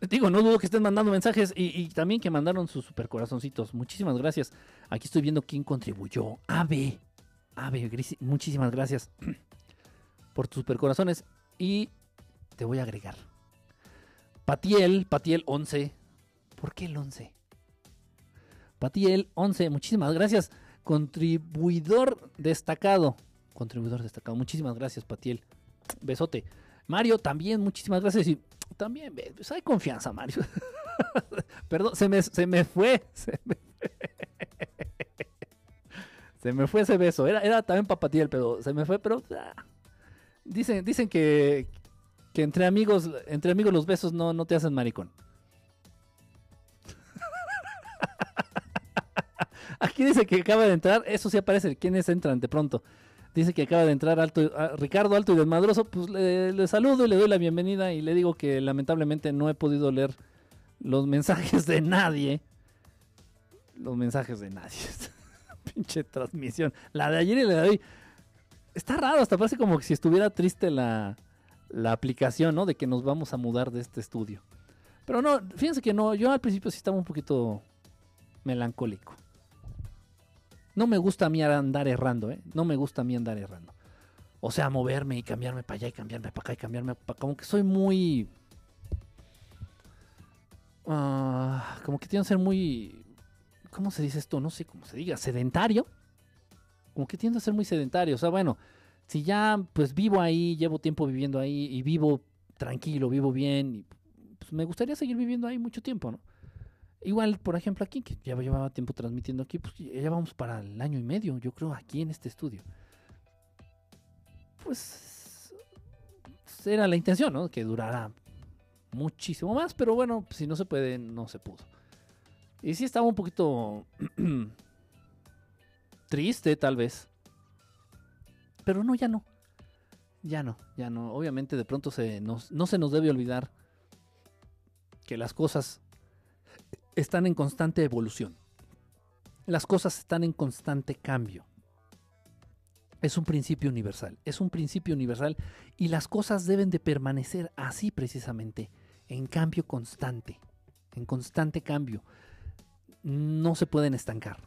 Speaker 1: Digo, no dudo que estén mandando mensajes y, también que mandaron sus super corazoncitos. Muchísimas gracias. Aquí estoy viendo quién contribuyó. Ave. Ave, muchísimas gracias por tus super corazones. Y te voy a agregar. Patiel, Patiel 11. ¿Por qué el 11? Patiel 11, muchísimas gracias. Contribuidor destacado. Contribuidor destacado. Muchísimas gracias, Patiel. Besote. Mario, también, muchísimas gracias. Y también, pues hay confianza, Mario. Perdón, se me, se me fue. Se me fue. Se me fue ese beso. Era, era también para Patiel, pero se me fue, pero. Ah, Dicen, dicen que, que entre amigos, entre amigos los besos no, no te hacen maricón. Aquí dice que acaba de entrar, eso sí aparece, ¿quiénes entran de pronto? Dice que acaba de entrar alto, ah, Ricardo Alto y Desmadroso, pues le, saludo y le doy la bienvenida y le digo que lamentablemente no he podido leer los mensajes de nadie. Los mensajes de nadie. Pinche transmisión. La de ayer y la de hoy está raro, hasta parece como si estuviera triste la, aplicación, ¿no? De que nos vamos a mudar de este estudio. Pero no, fíjense que no, yo al principio sí estaba un poquito melancólico. No me gusta a mí andar errando, ¿eh? No me gusta a mí andar errando. O sea, moverme y cambiarme para allá y cambiarme para acá y cambiarme para acá. Como que soy muy... Ah, como que tiene que ser muy... ¿Cómo se dice esto? No sé cómo se diga. Sedentario como que tiendo a ser muy sedentario. O sea, bueno, si ya pues vivo ahí, llevo tiempo viviendo ahí y vivo tranquilo, vivo bien, pues me gustaría seguir viviendo ahí mucho tiempo, ¿no? Igual, por ejemplo, aquí, que ya llevaba tiempo transmitiendo aquí, pues ya vamos para el año y medio, yo creo, aquí en este estudio. Pues era la intención, ¿no? Que durara muchísimo más, pero bueno, si no se puede, no se pudo. Y sí estaba un poquito Triste, tal vez. Pero no, ya no. Ya no, ya no. Obviamente de pronto se no se nos debe olvidar que las cosas están en constante evolución. Las cosas están en constante cambio. Es un principio universal, es un principio universal y las cosas deben de permanecer así precisamente, en cambio constante, en constante cambio. No se pueden estancar.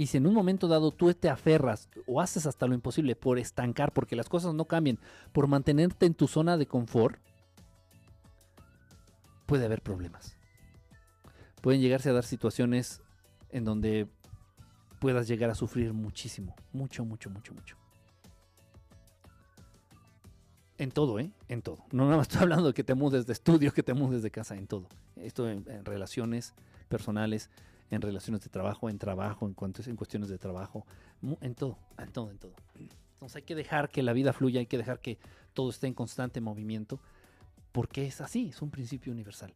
Speaker 1: Y si en un momento dado tú te aferras o haces hasta lo imposible por estancar, porque las cosas no cambien, por mantenerte en tu zona de confort, puede haber problemas. Pueden llegarse a dar situaciones en donde puedas llegar a sufrir muchísimo, mucho, mucho, mucho, mucho. En todo, ¿eh? En todo. No nada más estoy hablando de que te mudes de estudio, que te mudes de casa, en todo. Esto en, en relaciones personales, en relaciones de trabajo, en trabajo, en, en cuestiones de trabajo, en todo, en todo, en todo. Entonces hay que dejar que la vida fluya, hay que dejar que todo esté en constante movimiento, porque es así, es un principio universal.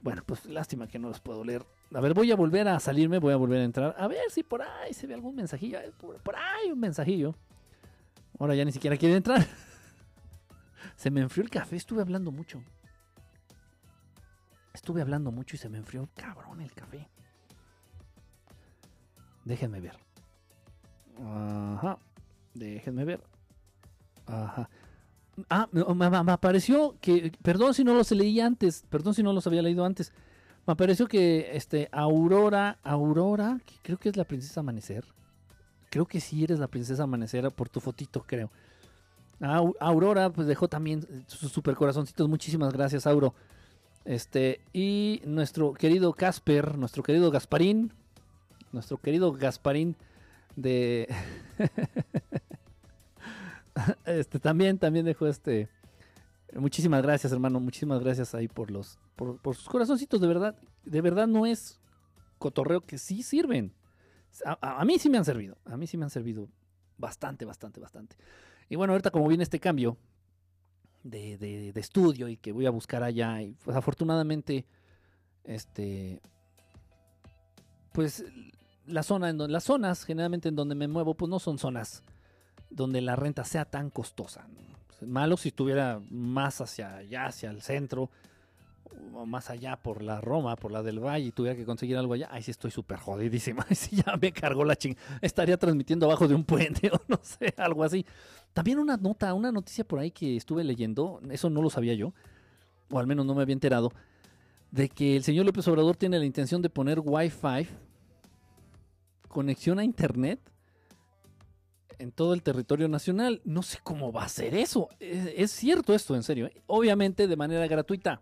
Speaker 1: Bueno, pues lástima que no los puedo leer. A ver, voy a volver a salirme, voy a volver a entrar. A ver si por ahí se ve algún mensajillo. Por, por ahí un mensajillo. Ahora ya ni siquiera quiere entrar. se me enfrió el café, estuve hablando mucho. Estuve hablando mucho y se me enfrió cabrón el café. Déjenme ver. Ajá. Déjenme ver. Ajá. Ah, me, apareció que, perdón si no los leí antes, perdón si no los había leído antes. Me apareció que este Aurora, Aurora, creo que es la princesa Amanecer. Creo que sí eres la princesa Amanecer por tu fotito, creo. Aurora, pues dejó también sus super corazoncitos. Muchísimas gracias, Auro. Este, y nuestro querido Casper, nuestro querido Gasparín, nuestro querido Gasparín de este también también dejó este muchísimas gracias hermano muchísimas gracias ahí por los por, por sus corazoncitos de verdad de verdad no es cotorreo que sí sirven. A, a, mí sí me han servido a mí sí me han servido bastante bastante bastante. Y bueno ahorita como viene este cambio de, de, de estudio y que voy a buscar allá y pues afortunadamente este pues la zona en donde, las zonas generalmente en donde me muevo, pues no son zonas donde la renta sea tan costosa. Malo si estuviera más hacia allá, hacia el centro, más allá por la Roma, por la del Valle, y tuviera que conseguir algo allá, ahí sí estoy súper jodidísima. Ahí sí ya me cargó la ching. Estaría transmitiendo abajo de un puente o no sé, algo así. También una nota, una noticia por ahí que estuve leyendo, eso no lo sabía yo, o al menos no me había enterado, de que el señor López Obrador tiene la intención de poner Wi-Fi conexión a Internet en todo el territorio nacional. No sé cómo va a ser eso. Es, cierto esto, en serio. ¿eh? Obviamente de manera gratuita.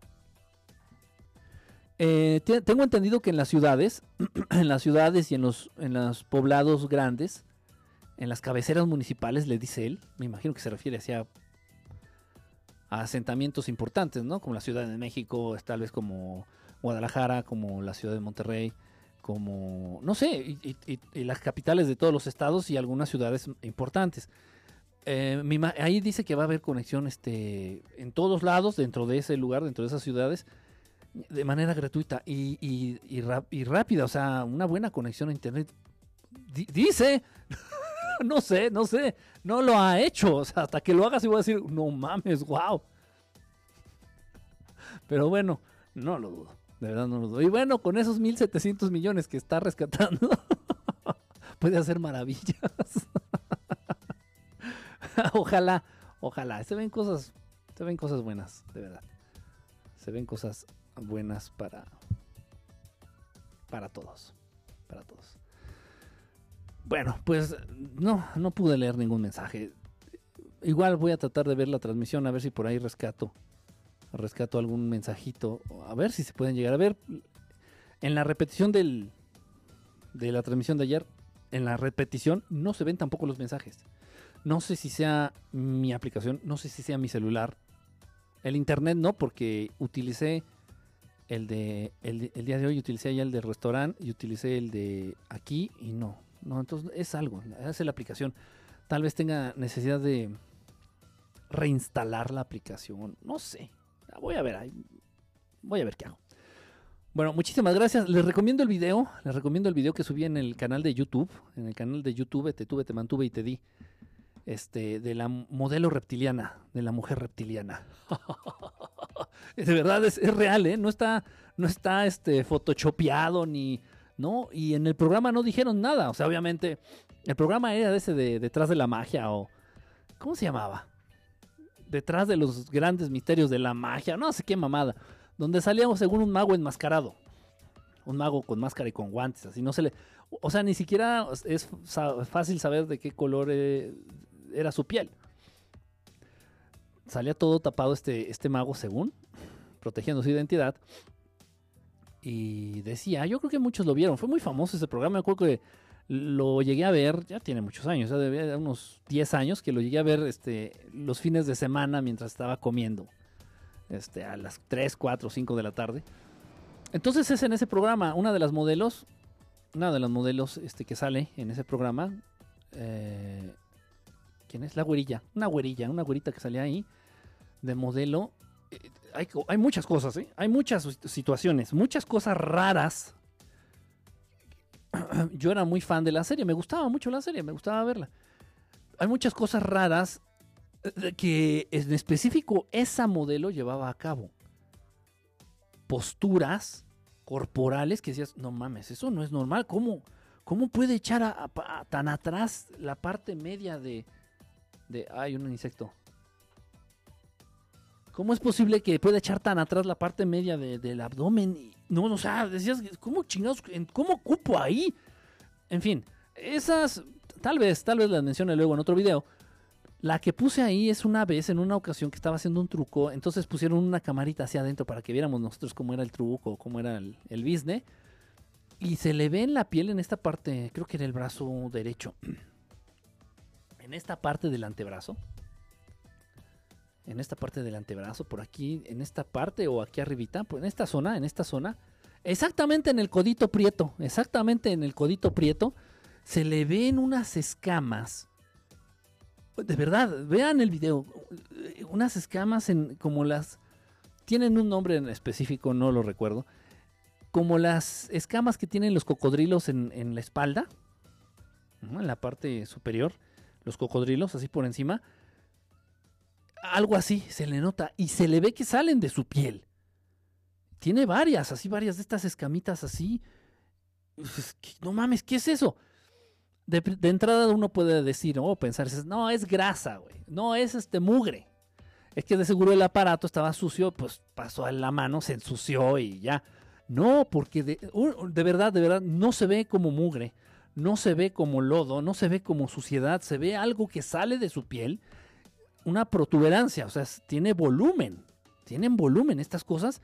Speaker 1: Eh, tengo entendido que en las ciudades, en las ciudades y en los, en los poblados grandes, en las cabeceras municipales, le dice él, me imagino que se refiere hacia a asentamientos importantes, ¿no? Como la Ciudad de México, tal vez como Guadalajara, como la Ciudad de Monterrey, como, no sé, y, las capitales de todos los estados y algunas ciudades importantes. Eh, ahí dice que va a haber conexión este, en todos lados, dentro de ese lugar, dentro de esas ciudades, de manera gratuita y, y rápida, o sea, una buena conexión a Internet. dice, no sé, no sé, no lo ha hecho, o sea, hasta que lo hagas y voy a decir, no mames, wow. Pero bueno, no lo dudo. De verdad no lo doy. Y bueno, con esos 1.700 millones que está rescatando, puede hacer maravillas. ojalá, ojalá. Se ven cosas, se ven cosas buenas, de verdad. Se ven cosas buenas para, para todos, para todos. Bueno, pues no, no pude leer ningún mensaje. Igual voy a tratar de ver la transmisión a ver si por ahí rescato rescato algún mensajito, a ver si se pueden llegar a ver. En la repetición del, de la transmisión de ayer, en la repetición no se ven tampoco los mensajes. No sé si sea mi aplicación, no sé si sea mi celular. El internet no, porque utilicé el de el, día de hoy, utilicé ya el del restaurante y utilicé el de aquí y no. No, entonces es algo, es la aplicación. Tal vez tenga necesidad de reinstalar la aplicación, no sé. Voy a ver, voy a ver qué hago. Bueno, muchísimas gracias. Les recomiendo el video, les recomiendo el video que subí en el canal de YouTube, en el canal de YouTube Te tuve, te mantuve y te di. Este, de la modelo reptiliana, de la mujer reptiliana. de verdad es, real, ¿eh? No está, no está este photoshopeado ni, ¿no? Y en el programa no dijeron nada. O sea, obviamente, el programa era ese de detrás de la magia o, ¿cómo se llamaba? detrás de los grandes misterios de la magia, no sé qué mamada, donde salíamos según un mago enmascarado. Un mago con máscara y con guantes, así no se le... O sea, ni siquiera es fácil saber de qué color eh, era su piel. Salía todo tapado este, este mago según, protegiendo su identidad. Y decía, yo creo que muchos lo vieron, fue muy famoso ese programa, me acuerdo que lo llegué a ver, ya tiene muchos años, ya debía unos 10 años que lo llegué a ver este, los fines de semana mientras estaba comiendo, este, a las 3, 4, 5 de la tarde. Entonces es en ese programa, una de las modelos, una de las modelos este, que sale en ese programa, eh, ¿quién es? La güerilla, una güerilla, una güerita que sale ahí, de modelo. Eh, hay, hay muchas cosas, ¿eh? hay muchas situaciones, muchas cosas raras yo era muy fan de la serie, me gustaba mucho la serie, me gustaba verla. Hay muchas cosas raras eh, que en específico esa modelo llevaba a cabo. Posturas corporales que decías, no mames, eso no es normal. ¿Cómo, cómo puede echar a, tan atrás la parte media de... de hay un insecto. ¿Cómo es posible que pueda echar tan atrás la parte media del abdomen? No, o sea, decías, ¿cómo chingados? ¿Cómo cupo ahí? En fin, esas, tal vez, tal vez las mencione luego en otro video. La que puse ahí es una vez, en una ocasión que estaba haciendo un truco, entonces pusieron una camarita hacia adentro para que viéramos nosotros cómo era el truco, cómo era el, el business. Y se le ve en la piel en esta parte, creo que era el brazo derecho. En esta parte del antebrazo. En esta parte del antebrazo, por aquí, en esta parte o aquí arribita, pues en esta zona, en esta zona. Exactamente en el codito prieto, exactamente en el codito prieto, se le ven unas escamas. De verdad, vean el video. Unas escamas en como las tienen un nombre en específico, no lo recuerdo. Como las escamas que tienen los cocodrilos en, la espalda, en la parte superior, los cocodrilos, así por encima. Algo así se le nota y se le ve que salen de su piel. Tiene varias, así varias de estas escamitas así. No mames, ¿qué es eso? De, entrada uno puede decir o pensar, no, es grasa, güey. No, es este mugre es que de seguro el aparato estaba sucio, pues pasó a la mano, se ensució y ya. No, porque de, verdad, de verdad, no se ve como mugre, no se ve como lodo, no se ve como suciedad, se ve algo que sale de su piel, una protuberancia, o sea, tiene volumen, tienen volumen estas cosas.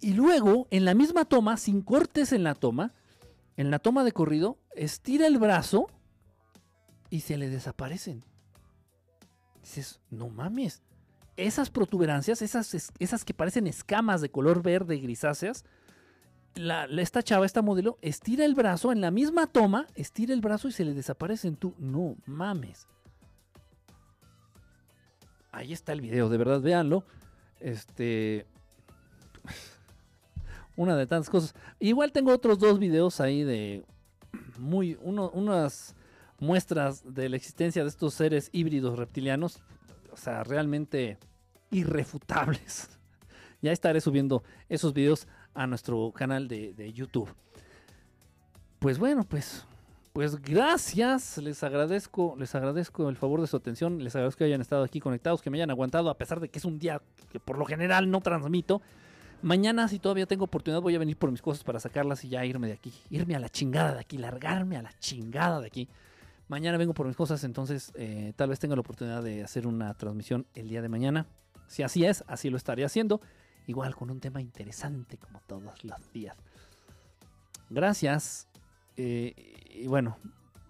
Speaker 1: Y luego, en la misma toma, sin cortes en la toma, en la toma de corrido, estira el brazo y se le desaparecen. Dices, no mames esas protuberancias, esas, esas que parecen escamas de color verde grisáceas, la, esta chava, esta modelo, estira el brazo en la misma toma, estira el brazo y se le desaparecen. Tú, no mames. Ahí está el video, de verdad, véanlo. Este. Una de tantas cosas. Igual tengo otros dos videos ahí de. Muy. unas muestras de la existencia de estos seres híbridos reptilianos o sea, realmente irrefutables. Ya estaré subiendo esos videos a nuestro canal de, YouTube. Pues bueno, pues, pues gracias. Les agradezco, les agradezco el favor de su atención. Les agradezco que hayan estado aquí conectados, que me hayan aguantado, a pesar de que es un día que por lo general no transmito. Mañana, si todavía tengo oportunidad, voy a venir por mis cosas para sacarlas y ya irme de aquí. Irme a la chingada de aquí, largarme a la chingada de aquí. Mañana vengo por mis cosas, entonces eh, tal vez tenga la oportunidad de hacer una transmisión el día de mañana. Si así es, así lo estaré haciendo. Igual con un tema interesante como todos los días. Gracias. Eh, y bueno,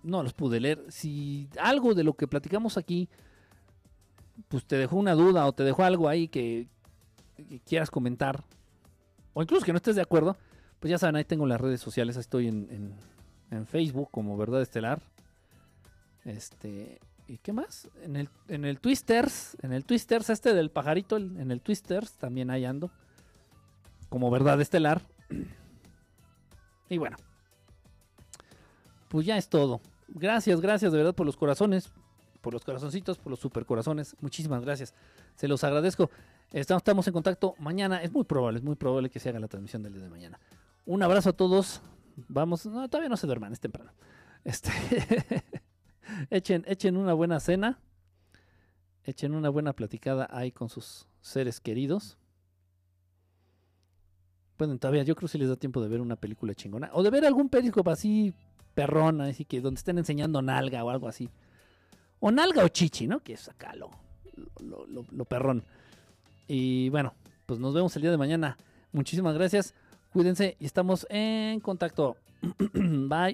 Speaker 1: no los pude leer. Si algo de lo que platicamos aquí, pues te dejó una duda o te dejó algo ahí que, quieras comentar, o incluso que no estés de acuerdo, pues ya saben, ahí tengo las redes sociales. Estoy en, en Facebook como Verdad Estelar. Este, ¿y qué más? En el, en el Twisters, en el Twisters este del pajarito, en el Twisters también hay ando. Como verdad estelar. Y bueno. Pues ya es todo. Gracias, gracias de verdad por los corazones, por los corazoncitos, por los super corazones. Muchísimas gracias. Se los agradezco. Estamos, en contacto mañana. Es muy probable, es muy probable que se haga la transmisión del día de mañana. Un abrazo a todos. Vamos, no, todavía no se duerman, es temprano. Este. echen, echen una buena cena. Echen una buena platicada ahí con sus seres queridos. Bueno, todavía yo creo que si les da tiempo de ver una película chingona. O de ver algún periscope así perrona, así que donde estén enseñando nalga o algo así. O nalga o chichi, ¿no? Que es acá lo, lo perrón. Y bueno, pues nos vemos el día de mañana. Muchísimas gracias. Cuídense y estamos en contacto. Bye.